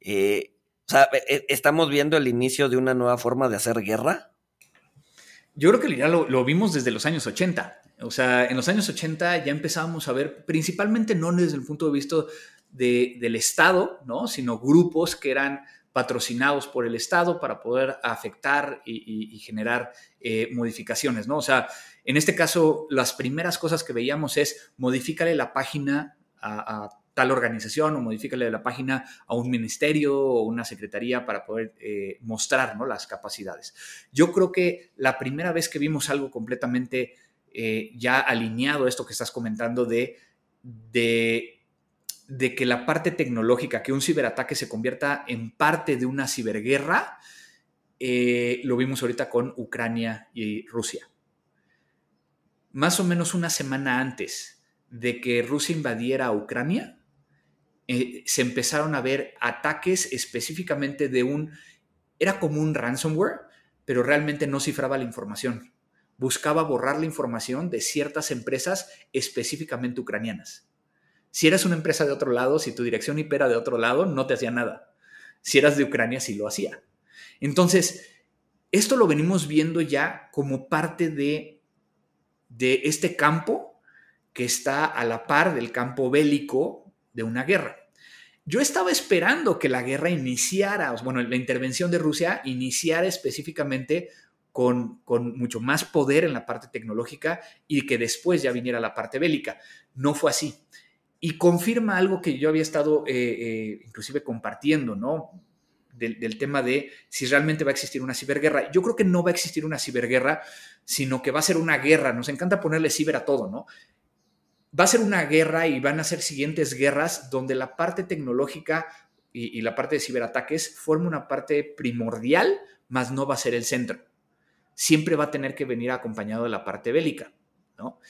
Eh, o sea, e, e, ¿estamos viendo el inicio de una nueva forma de hacer guerra? Yo creo que ya lo, vimos desde los años 80. O sea, en los años 80 ya empezábamos a ver, principalmente no desde el punto de vista del Estado, ¿no? sino grupos que eran patrocinados por el Estado para poder afectar y, generar eh, modificaciones, ¿no? O sea, en este caso, las primeras cosas que veíamos es modifícale la página a, tal organización o modifícale la página a un ministerio o una secretaría para poder eh, mostrar ¿no? las capacidades. Yo creo que la primera vez que vimos algo completamente eh, ya alineado a esto que estás comentando de, de que la parte tecnológica, que un ciberataque se convierta en parte de una ciberguerra, eh, lo vimos ahorita con Ucrania y Rusia. Más o menos una semana antes de que Rusia invadiera Ucrania, eh, se empezaron a ver ataques específicamente de un, era como un ransomware, pero realmente no cifraba la información. Buscaba borrar la información de ciertas empresas específicamente ucranianas. Si eras una empresa de otro lado, si tu dirección IP era de otro lado, no te hacía nada. Si eras de Ucrania, sí lo hacía. Entonces, esto lo venimos viendo ya como parte de, de este campo que está a la par del campo bélico de una guerra. Yo estaba esperando que la guerra iniciara, bueno, la intervención de Rusia iniciara específicamente con, con, mucho más poder en la parte tecnológica y que después ya viniera la parte bélica. No fue así y confirma algo que yo había estado eh, eh, inclusive compartiendo, ¿no? Del, tema de si realmente va a existir una ciberguerra. Yo creo que no va a existir una ciberguerra, sino que va a ser una guerra. Nos encanta ponerle ciber a todo, ¿no? Va a ser una guerra y van a ser siguientes guerras donde la parte tecnológica y, la parte de ciberataques forma una parte primordial, más no va a ser el centro. Siempre va a tener que venir acompañado de la parte bélica, ¿no?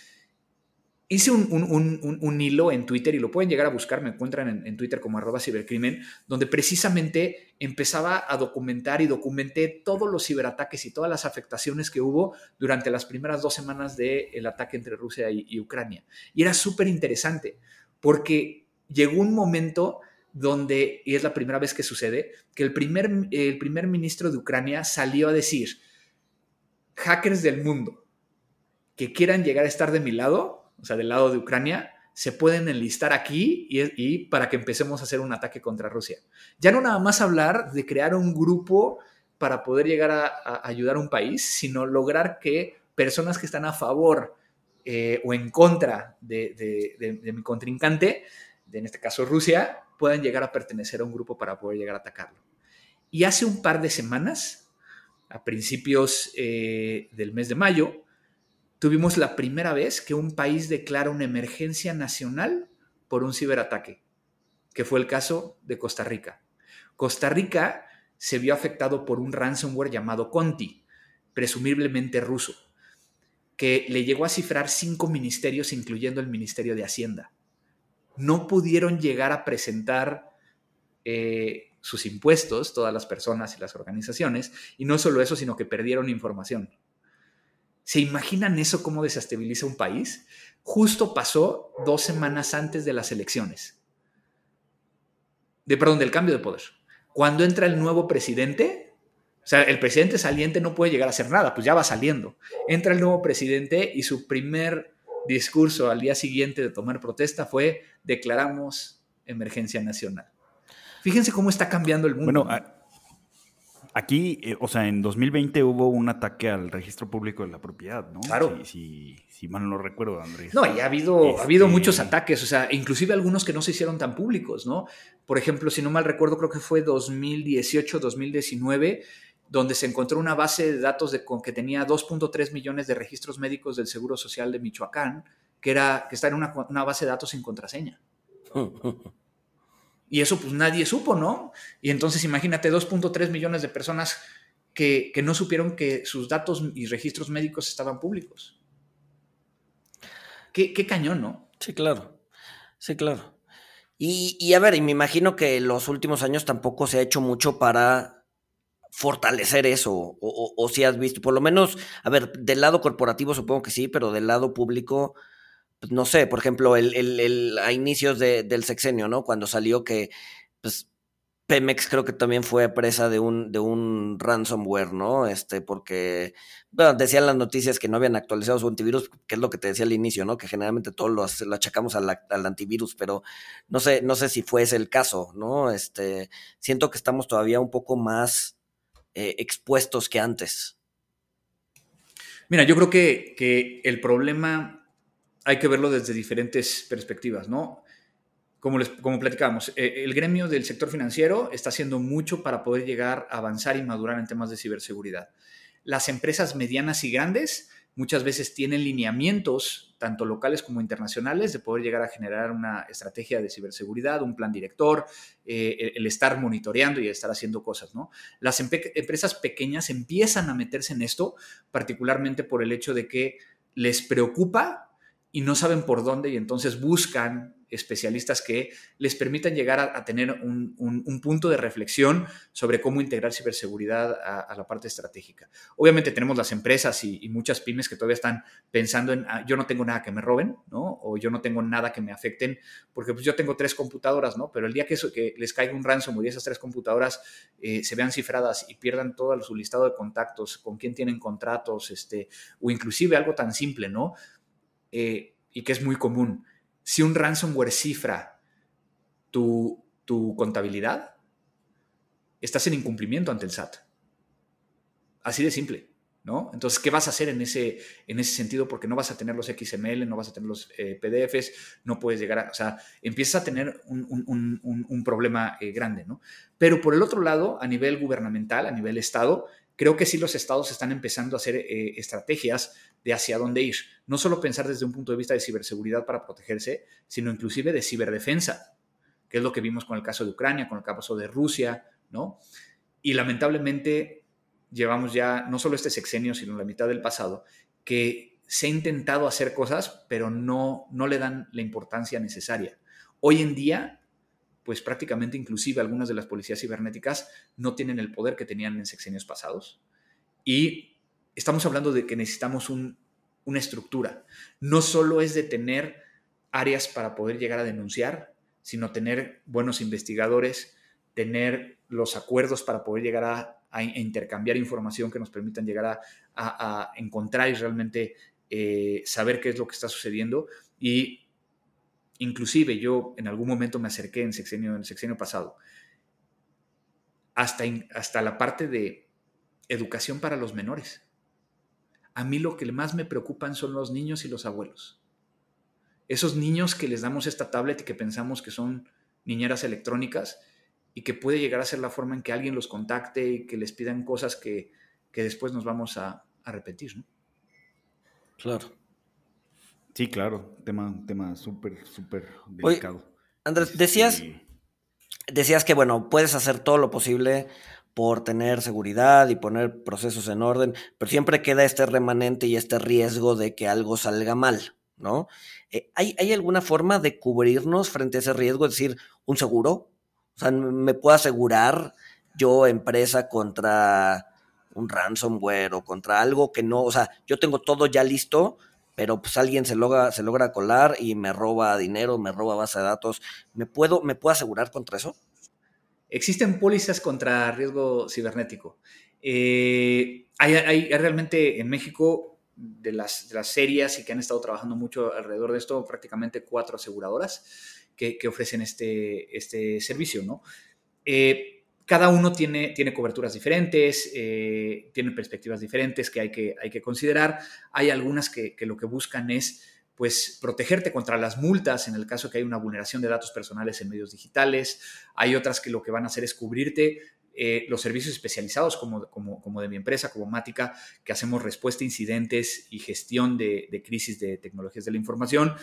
Hice un, hilo en Twitter y lo pueden llegar a buscar, me encuentran en, Twitter como arroba cibercrimen, donde precisamente empezaba a documentar y documenté todos los ciberataques y todas las afectaciones que hubo durante las primeras dos semanas del ataque entre Rusia y, Ucrania. Y era súper interesante porque llegó un momento donde, y es la primera vez que sucede, que el primer, el primer ministro de Ucrania salió a decir, hackers del mundo que quieran llegar a estar de mi lado, o sea, del lado de Ucrania, se pueden enlistar aquí y, para que empecemos a hacer un ataque contra Rusia. Ya no nada más hablar de crear un grupo para poder llegar a, ayudar a un país, sino lograr que personas que están a favor eh, o en contra de, mi contrincante, en este caso Rusia, puedan llegar a pertenecer a un grupo para poder llegar a atacarlo. Y hace un par de semanas, a principios eh, del mes de mayo, tuvimos la primera vez que un país declara una emergencia nacional por un ciberataque, que fue el caso de Costa Rica. Costa Rica se vio afectado por un ransomware llamado Conti, presumiblemente ruso, que le llegó a cifrar cinco ministerios, incluyendo el Ministerio de Hacienda. No pudieron llegar a presentar eh, sus impuestos, todas las personas y las organizaciones, y no solo eso, sino que perdieron información. ¿Se imaginan eso cómo desestabiliza un país? Justo pasó dos semanas antes de las elecciones. De, perdón, del cambio de poder. Cuando entra el nuevo presidente, o sea, el presidente saliente no puede llegar a hacer nada, pues ya va saliendo. Entra el nuevo presidente y su primer discurso al día siguiente de tomar protesta fue declaramos emergencia nacional. Fíjense cómo está cambiando el mundo. Bueno, Aquí, eh, o sea, en 2020 hubo un ataque al registro público de la propiedad, ¿no? Claro. Si, mal no recuerdo, Andrés. No, y ha habido, ha habido este muchos ataques, o sea, inclusive algunos que no se hicieron tan públicos, ¿no? Por ejemplo, si no mal recuerdo, creo que fue 2018, 2019, donde se encontró una base de datos de, con que tenía 2.3 millones de registros médicos del Seguro Social de Michoacán, que, era, que está en una, una base de datos sin contraseña. Y eso pues nadie supo, ¿no? Y entonces imagínate 2.3 millones de personas que, no supieron que sus datos y registros médicos estaban públicos. Qué, qué cañón, ¿no? Sí, claro. Sí, claro. Y, y, a ver, y me imagino que los últimos años tampoco se ha hecho mucho para fortalecer eso, o, si has visto, por lo menos, a ver, del lado corporativo supongo que sí, pero del lado público, pues no sé, por ejemplo, el, el, a inicios del sexenio, ¿no? Cuando salió que, pues, Pemex creo que también fue presa de un, de un ransomware, ¿no? Este, porque, bueno, decían las noticias que no habían actualizado su antivirus, que es lo que te decía al inicio, ¿no? Que generalmente todos lo, achacamos al, al, antivirus, pero no sé, no sé si fue ese el caso, ¿no? Este, siento que estamos todavía un poco más eh, expuestos que antes? Mira, yo creo que, el problema hay que verlo desde diferentes perspectivas, ¿no? Como, les, como platicábamos, eh, el gremio del sector financiero está haciendo mucho para poder llegar a avanzar y madurar en temas de ciberseguridad. Las empresas medianas y grandes muchas veces tienen lineamientos, tanto locales como internacionales, de poder llegar a generar una estrategia de ciberseguridad, un plan director, eh, el estar monitoreando y estar haciendo cosas, ¿no? Las empresas pequeñas empiezan a meterse en esto, particularmente por el hecho de que les preocupa y no saben por dónde y entonces buscan especialistas que les permitan llegar a, tener un, punto de reflexión sobre cómo integrar ciberseguridad a, la parte estratégica. Obviamente tenemos las empresas y, muchas pymes que todavía están pensando en ah, yo no tengo nada que me roben, ¿no? O yo no tengo nada que me afecten, porque pues yo tengo tres computadoras, ¿no? Pero el día que, eso, que les caiga un ransomware y esas tres computadoras eh, se vean cifradas y pierdan todo su listado de contactos, con quién tienen contratos, este, o inclusive algo tan simple, ¿no? Eh, y que es muy común si un ransomware cifra tu, contabilidad, estás en incumplimiento ante el SAT. Así de simple, ¿no? Entonces, ¿qué vas a hacer en ese, en ese sentido? Porque no vas a tener los XML, no vas a tener los eh, PDFs, no puedes llegar a, o sea, empiezas a tener un, problema eh, grande, ¿no? Pero por el otro lado, a nivel gubernamental, a nivel Estado, creo que sí los estados están empezando a hacer eh, estrategias de hacia dónde ir. No solo pensar desde un punto de vista de ciberseguridad para protegerse, sino inclusive de ciberdefensa, que es lo que vimos con el caso de Ucrania, con el caso de Rusia, ¿no? Y lamentablemente llevamos ya no solo este sexenio, sino la mitad del pasado, que se ha intentado hacer cosas, pero no, no le dan la importancia necesaria. Hoy en día pues prácticamente inclusive algunas de las policías cibernéticas no tienen el poder que tenían en sexenios pasados. Y estamos hablando de que necesitamos una estructura. No solo es de tener áreas para poder llegar a denunciar, sino tener buenos investigadores, tener los acuerdos para poder llegar a, intercambiar información que nos permitan llegar a, encontrar y realmente eh, saber qué es lo que está sucediendo y Inclusive yo en algún momento me acerqué en, sexenio, en el sexenio pasado hasta, hasta la parte de educación para los menores. A mí lo que más me preocupan son los niños y los abuelos. Esos niños que les damos esta tablet y que pensamos que son niñeras electrónicas y que puede llegar a ser la forma en que alguien los contacte y que les pidan cosas que, después nos vamos a, a repetir. ¿no? Claro. Sí, claro, tema, tema súper, súper delicado. Andrés, este, decías, decías que, bueno, puedes hacer todo lo posible por tener seguridad y poner procesos en orden, pero siempre queda este remanente y este riesgo de que algo salga mal, ¿no? Eh, ¿hay, ¿Hay alguna forma de cubrirnos frente a ese riesgo? Es decir, un seguro. O sea, ¿me puedo asegurar yo, empresa, contra un ransomware o contra algo que no, o sea, yo tengo todo ya listo, pero pues alguien se logra, se logra colar y me roba dinero, me roba base de datos. ¿Me puedo, ¿Me puedo asegurar contra eso? Existen pólizas contra riesgo cibernético. Eh, hay, realmente en México de las, de las series y que han estado trabajando mucho alrededor de esto, prácticamente cuatro aseguradoras que, ofrecen este, este servicio, ¿no? Eh, cada uno tiene, tiene coberturas diferentes, eh, tiene perspectivas diferentes que hay que, hay que considerar. Hay algunas que, lo que buscan es pues protegerte contra las multas en el caso que hay una vulneración de datos personales en medios digitales. Hay otras que lo que van a hacer es cubrirte eh, los servicios especializados como, como, de mi empresa, como Mática, que hacemos respuesta a incidentes y gestión de, de crisis de tecnologías de la información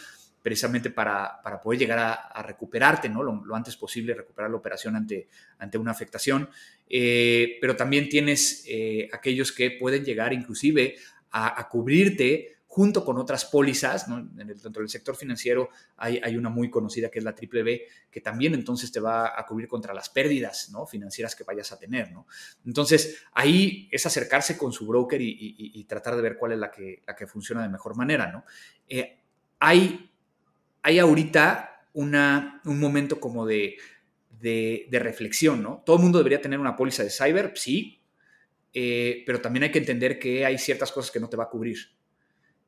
precisamente para, poder llegar a, recuperarte, ¿no? Lo, antes posible, recuperar la operación ante, ante una afectación. Eh, pero también tienes eh, aquellos que pueden llegar inclusive a, cubrirte junto con otras pólizas, ¿no? en el, dentro del sector financiero hay, hay, una muy conocida que es la triple B, que también entonces te va a cubrir contra las pérdidas ¿no? financieras que vayas a tener. ¿no? Entonces, ahí es acercarse con su broker y, tratar de ver cuál es la que, la que funciona de mejor manera. ¿no? Eh, hay hay ahorita un momento como de, reflexión, ¿no? Todo el mundo debería tener una póliza de cyber, sí, eh, pero también hay que entender que hay ciertas cosas que no te va a cubrir.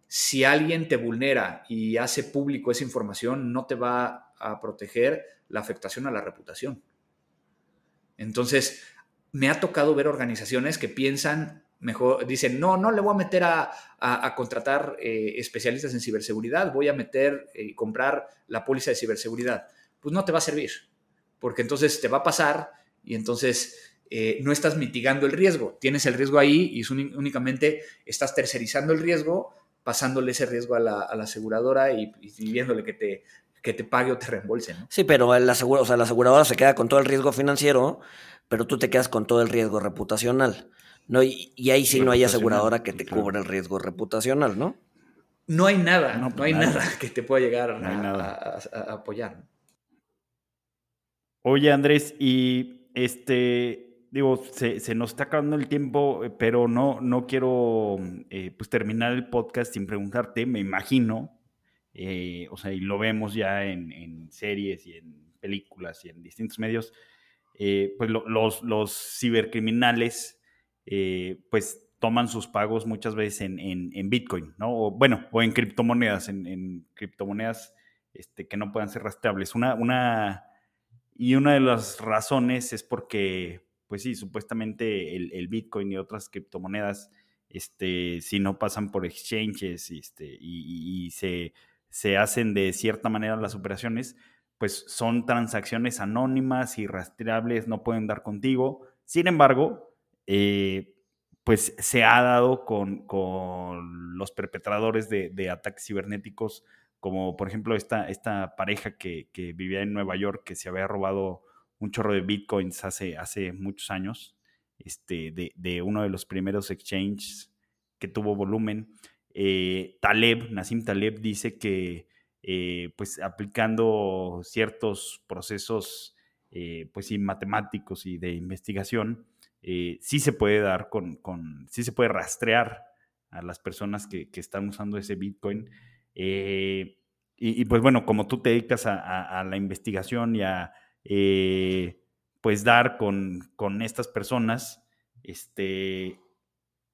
Si alguien te vulnera y hace público esa información, no te va a proteger la afectación a la reputación. Entonces, me ha tocado ver organizaciones que piensan mejor dicen, no, no le voy a meter a, contratar eh, especialistas en ciberseguridad, voy a meter y eh, comprar la póliza de ciberseguridad. Pues no te va a servir, porque entonces te va a pasar y entonces eh, no estás mitigando el riesgo. Tienes el riesgo ahí y únicamente estás tercerizando el riesgo, pasándole ese riesgo a la, aseguradora y, viéndole que te, que te pague o te reembolse. Sí, pero la aseguradora se queda con todo el riesgo financiero, pero tú te quedas con todo el riesgo reputacional. No, y, ahí sí no hay aseguradora que te cubra el riesgo reputacional, ¿no? No hay nada, no, hay nada. que te pueda llegar a, apoyar. Oye, Andrés, y este, digo, se, nos está acabando el tiempo, pero no, no quiero eh, pues terminar el podcast sin preguntarte, me imagino, eh, o sea, y lo vemos ya en, series y en películas y en distintos medios, eh, pues los, los cibercriminales eh, pues toman sus pagos muchas veces en, Bitcoin, ¿no? O, bueno, o en criptomonedas, en, criptomonedas este, que no puedan ser rastreables. Una, una, y una de las razones es porque, pues sí, supuestamente el, Bitcoin y otras criptomonedas, este, si no pasan por exchanges este, y, se, se hacen de cierta manera las operaciones, pues son transacciones anónimas y rastreables, no pueden dar contigo. Sin embargo, eh, pues se ha dado con, los perpetradores de, ataques cibernéticos, como por ejemplo esta, esta pareja que, vivía en Nueva York, que se había robado un chorro de bitcoins hace, hace muchos años, este, de, uno de los primeros exchanges que tuvo volumen. Eh, Taleb, Nassim Taleb, dice que eh, pues aplicando ciertos procesos pues matemáticos y de investigación, eh, sí se puede dar con, con, sí se puede rastrear a las personas que, están usando ese Bitcoin. Eh, y, pues bueno, como tú te dedicas a, la investigación y a eh, pues dar con, estas personas, este,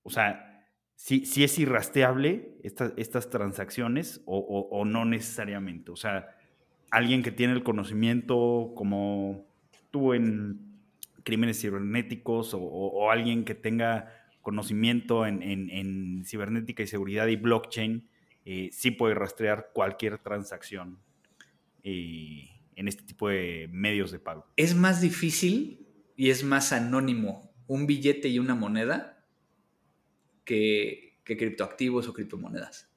o sea, si, si es irrastreable estas transacciones o, o no necesariamente. O sea, alguien que tiene el conocimiento como tú en crímenes cibernéticos o, alguien que tenga conocimiento en, cibernética y seguridad y blockchain, eh, sí puede rastrear cualquier transacción eh, en este tipo de medios de pago. Es más difícil y es más anónimo un billete y una moneda que, criptoactivos o criptomonedas.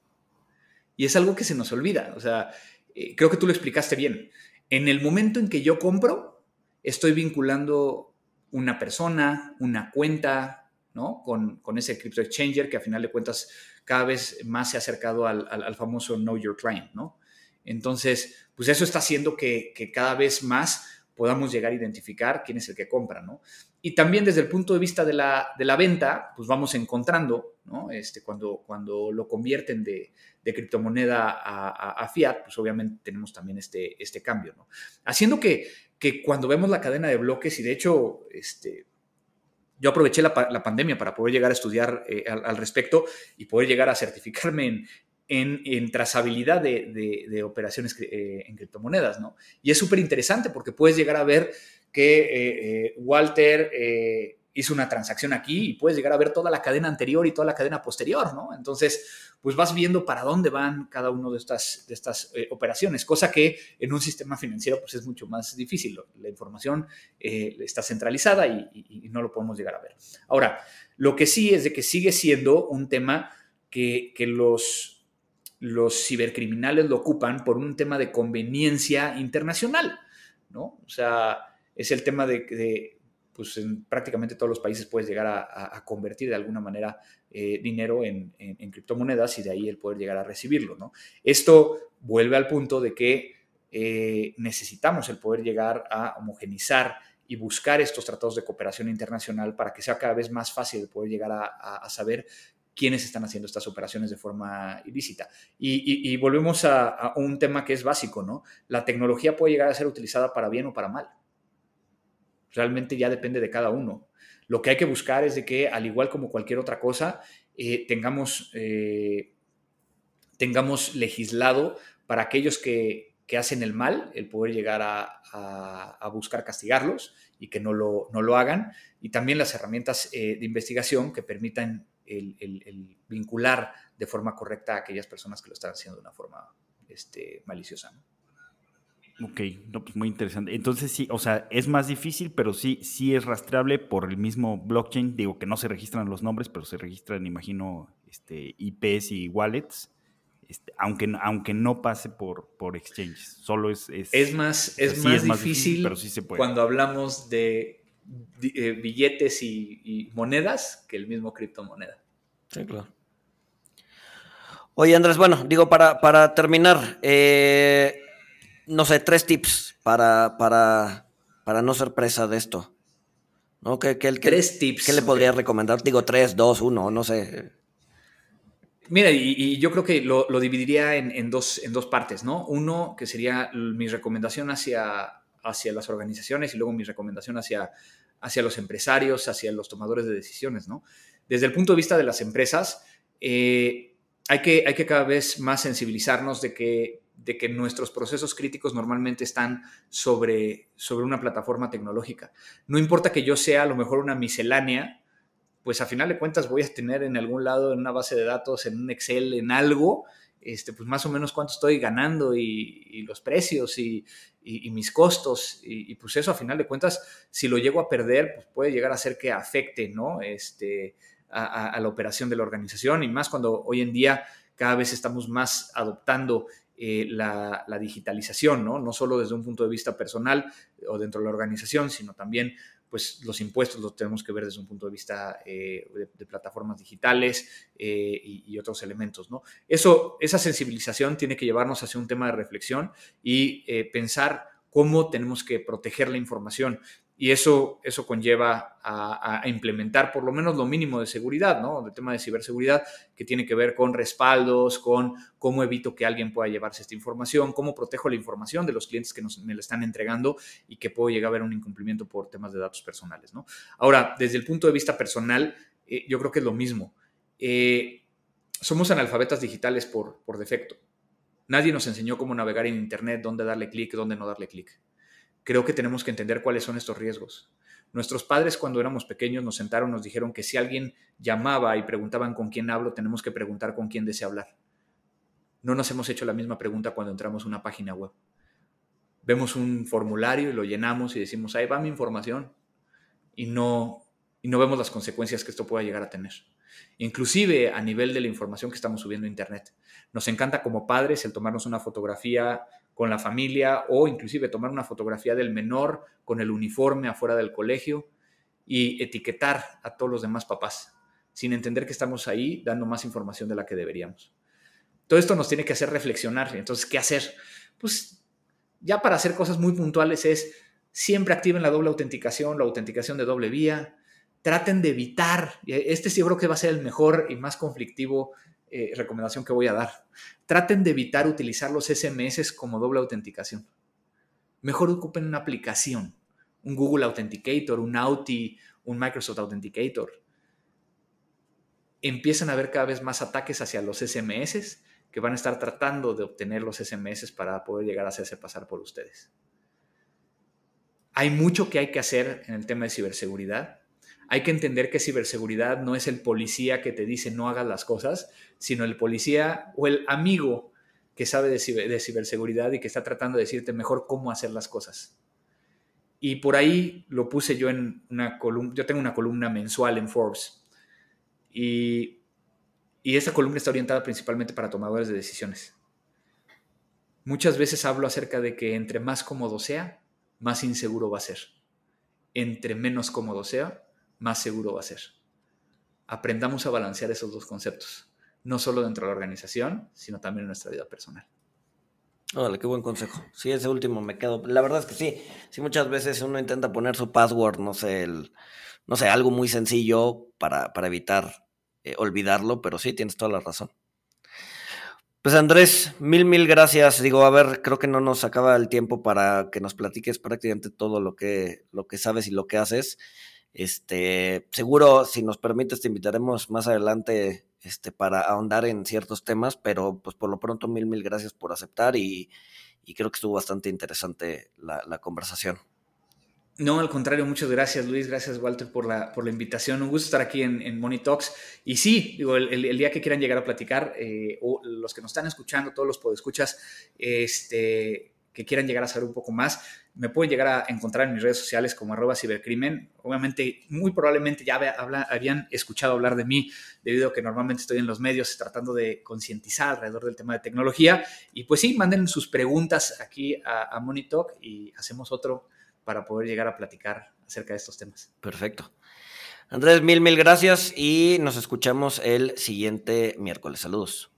Y es algo que se nos olvida. O sea, eh, creo que tú lo explicaste bien. En el momento en que yo compro, estoy vinculando una persona, una cuenta, ¿no? Con, ese crypto exchanger que a final de cuentas cada vez más se ha acercado al, famoso Know Your Client, ¿no? Entonces, pues eso está haciendo que, cada vez más podamos llegar a identificar quién es el que compra, ¿no? Y también desde el punto de vista de la, venta, pues vamos encontrando, ¿no? Este, cuando, cuando lo convierten de, criptomoneda a, fiat, pues obviamente tenemos también este, este cambio, ¿no? Haciendo que que cuando vemos la cadena de bloques, y de hecho, este, yo aproveché la, pandemia para poder llegar a estudiar eh, al, respecto y poder llegar a certificarme en, en, trazabilidad de, operaciones eh, en criptomonedas, ¿no? Y es súper interesante porque puedes llegar a ver que eh, Walter hizo una transacción aquí y puedes llegar a ver toda la cadena anterior y toda la cadena posterior, ¿no? Entonces, pues vas viendo para dónde van cada una de estas, de estas eh, operaciones, cosa que en un sistema financiero pues es mucho más difícil. La información eh, está centralizada y, no lo podemos llegar a ver. Ahora, lo que sí es de que sigue siendo un tema que, los, los cibercriminales lo ocupan por un tema de conveniencia internacional, ¿no? O sea, es el tema de que pues en prácticamente todos los países puedes llegar a, convertir de alguna manera eh, dinero en, criptomonedas y de ahí el poder llegar a recibirlo, ¿no? Esto vuelve al punto de que eh, necesitamos el poder llegar a homogenizar y buscar estos tratados de cooperación internacional para que sea cada vez más fácil de poder llegar a, saber quiénes están haciendo estas operaciones de forma ilícita. Y, volvemos a, un tema que es básico, ¿no? La tecnología puede llegar a ser utilizada para bien o para mal. Realmente ya depende de cada uno. Lo que hay que buscar es de que, al igual como cualquier otra cosa, eh, tengamos, eh, tengamos legislado para aquellos que, que hacen el mal, el poder llegar a, buscar castigarlos y que no lo, no lo, hagan, y también las herramientas eh, de investigación que permitan el, vincular de forma correcta a aquellas personas que lo están haciendo de una forma este, maliciosa. Ok, pues muy interesante. Entonces sí, o sea, es más difícil, pero sí, sí es rastreable por el mismo blockchain. Digo que no se registran los nombres, pero se registran, imagino, este, IPs y wallets. Este, aunque, aunque no pase por, por exchanges. Solo es. Es, más, es, más, difícil, pero sí se puede. cuando hablamos de eh, billetes y, monedas que el mismo criptomoneda. Sí, claro. Oye, Andrés, bueno, digo, para, para terminar, eh, no sé, tres tips para, para, para no ser presa de esto. ¿No? ¿Qué, tres tips. ¿Qué le podría recomendar? Digo, tres, dos, uno, no sé. Mira, y, yo creo que lo, dividiría en, dos, en dos partes, ¿no? Uno, que sería mi recomendación hacia, hacia las organizaciones y luego mi recomendación hacia, hacia los empresarios, hacia los tomadores de decisiones, ¿no? Desde el punto de vista de las empresas, eh, hay, que, hay que cada vez más sensibilizarnos de que, de que nuestros procesos críticos normalmente están sobre, sobre una plataforma tecnológica. No importa que yo sea a lo mejor una miscelánea, pues a final de cuentas voy a tener en algún lado, en una base de datos, en un Excel, en algo, este, pues más o menos cuánto estoy ganando y, los precios y, mis costos. Y, pues eso a final de cuentas, si lo llego a perder, pues puede llegar a ser que afecte, ¿no? Este, a, la operación de la organización y más cuando hoy en día cada vez estamos más adoptando eh, la, digitalización, ¿no? No solo desde un punto de vista personal o dentro de la organización, sino también pues los impuestos los tenemos que ver desde un punto de vista eh, de, plataformas digitales eh, y, otros elementos, ¿no? Eso, esa sensibilización tiene que llevarnos hacia un tema de reflexión y eh, pensar cómo tenemos que proteger la información y eso, eso conlleva a, implementar por lo menos lo mínimo de seguridad, ¿no? El tema de ciberseguridad que tiene que ver con respaldos, con cómo evito que alguien pueda llevarse esta información, cómo protejo la información de los clientes que me la están entregando y que puedo llegar a ver un incumplimiento por temas de datos personales, ¿no? Ahora, desde el punto de vista personal, eh, yo creo que es lo mismo. Eh, somos analfabetas digitales por, por defecto. Nadie nos enseñó cómo navegar en Internet, dónde darle clic, dónde no darle clic creo que tenemos que entender cuáles son estos riesgos. Nuestros padres cuando éramos pequeños nos sentaron, nos dijeron que si alguien llamaba y preguntaban con quién hablo, tenemos que preguntar con quién desea hablar. No nos hemos hecho la misma pregunta cuando entramos a una página web. Vemos un formulario y lo llenamos y decimos, ahí va mi información. Y no, y no vemos las consecuencias que esto pueda llegar a tener. Inclusive a nivel de la información que estamos subiendo a Internet. Nos encanta como padres el tomarnos una fotografía con la familia o inclusive tomar una fotografía del menor con el uniforme afuera del colegio y etiquetar a todos los demás papás, sin entender que estamos ahí dando más información de la que deberíamos. Todo esto nos tiene que hacer reflexionar. Entonces, ¿qué hacer? Pues ya para hacer cosas muy puntuales es siempre activen la doble autenticación, la autenticación de doble vía. Traten de evitar, este sí creo que va a ser el mejor y más conflictivo eh, recomendación que voy a dar. Traten de evitar utilizar los SMS como doble autenticación. Mejor ocupen una aplicación, un Google Authenticator, un Auti, un Microsoft Authenticator. Empiezan a haber cada vez más ataques hacia los SMS que van a estar tratando de obtener los SMS para poder llegar a hacerse pasar por ustedes. Hay mucho que hay que hacer en el tema de ciberseguridad hay que entender que ciberseguridad no es el policía que te dice no hagas las cosas, sino el policía o el amigo que sabe de, ciberseguridad y que está tratando de decirte mejor cómo hacer las cosas. Y por ahí lo puse yo en una columna, yo tengo una columna mensual en Forbes. Y, Y esta columna está orientada principalmente para tomadores de decisiones. Muchas veces hablo acerca de que entre más cómodo sea, más inseguro va a ser. Entre menos cómodo sea, más seguro va a ser. Aprendamos a balancear esos dos conceptos, no solo dentro de la organización, sino también en nuestra vida personal. Órale, qué buen consejo. Sí, ese último me quedo. La verdad es que sí. Sí, muchas veces uno intenta poner su password, no sé, el, no sé, algo muy sencillo para, para evitar eh, olvidarlo, pero sí, tienes toda la razón. Pues Andrés, mil, mil gracias. Digo, a ver, creo que no nos acaba el tiempo para que nos platiques prácticamente todo lo que, lo que sabes y lo que haces. Este, seguro, si nos permites, te invitaremos más adelante este, para ahondar en ciertos temas, pero pues por lo pronto, mil, mil gracias por aceptar y, creo que estuvo bastante interesante la conversación. No, al contrario, muchas gracias Luis, gracias Walter por la, por la invitación. Un gusto estar aquí en, en Money Talks. Y sí, digo, el, día que quieran llegar a platicar, eh, o los que nos están escuchando, todos los podescuchas, este, que quieran llegar a saber un poco más, me pueden llegar a encontrar en mis redes sociales como arroba cibercrimen. Obviamente, muy probablemente ya habían escuchado hablar de mí debido a que normalmente estoy en los medios tratando de concientizar alrededor del tema de tecnología. Y pues sí, manden sus preguntas aquí a, a Money Talk y hacemos otro para poder llegar a platicar acerca de estos temas. Perfecto. Andrés, mil, mil gracias y nos escuchamos el siguiente miércoles. Saludos.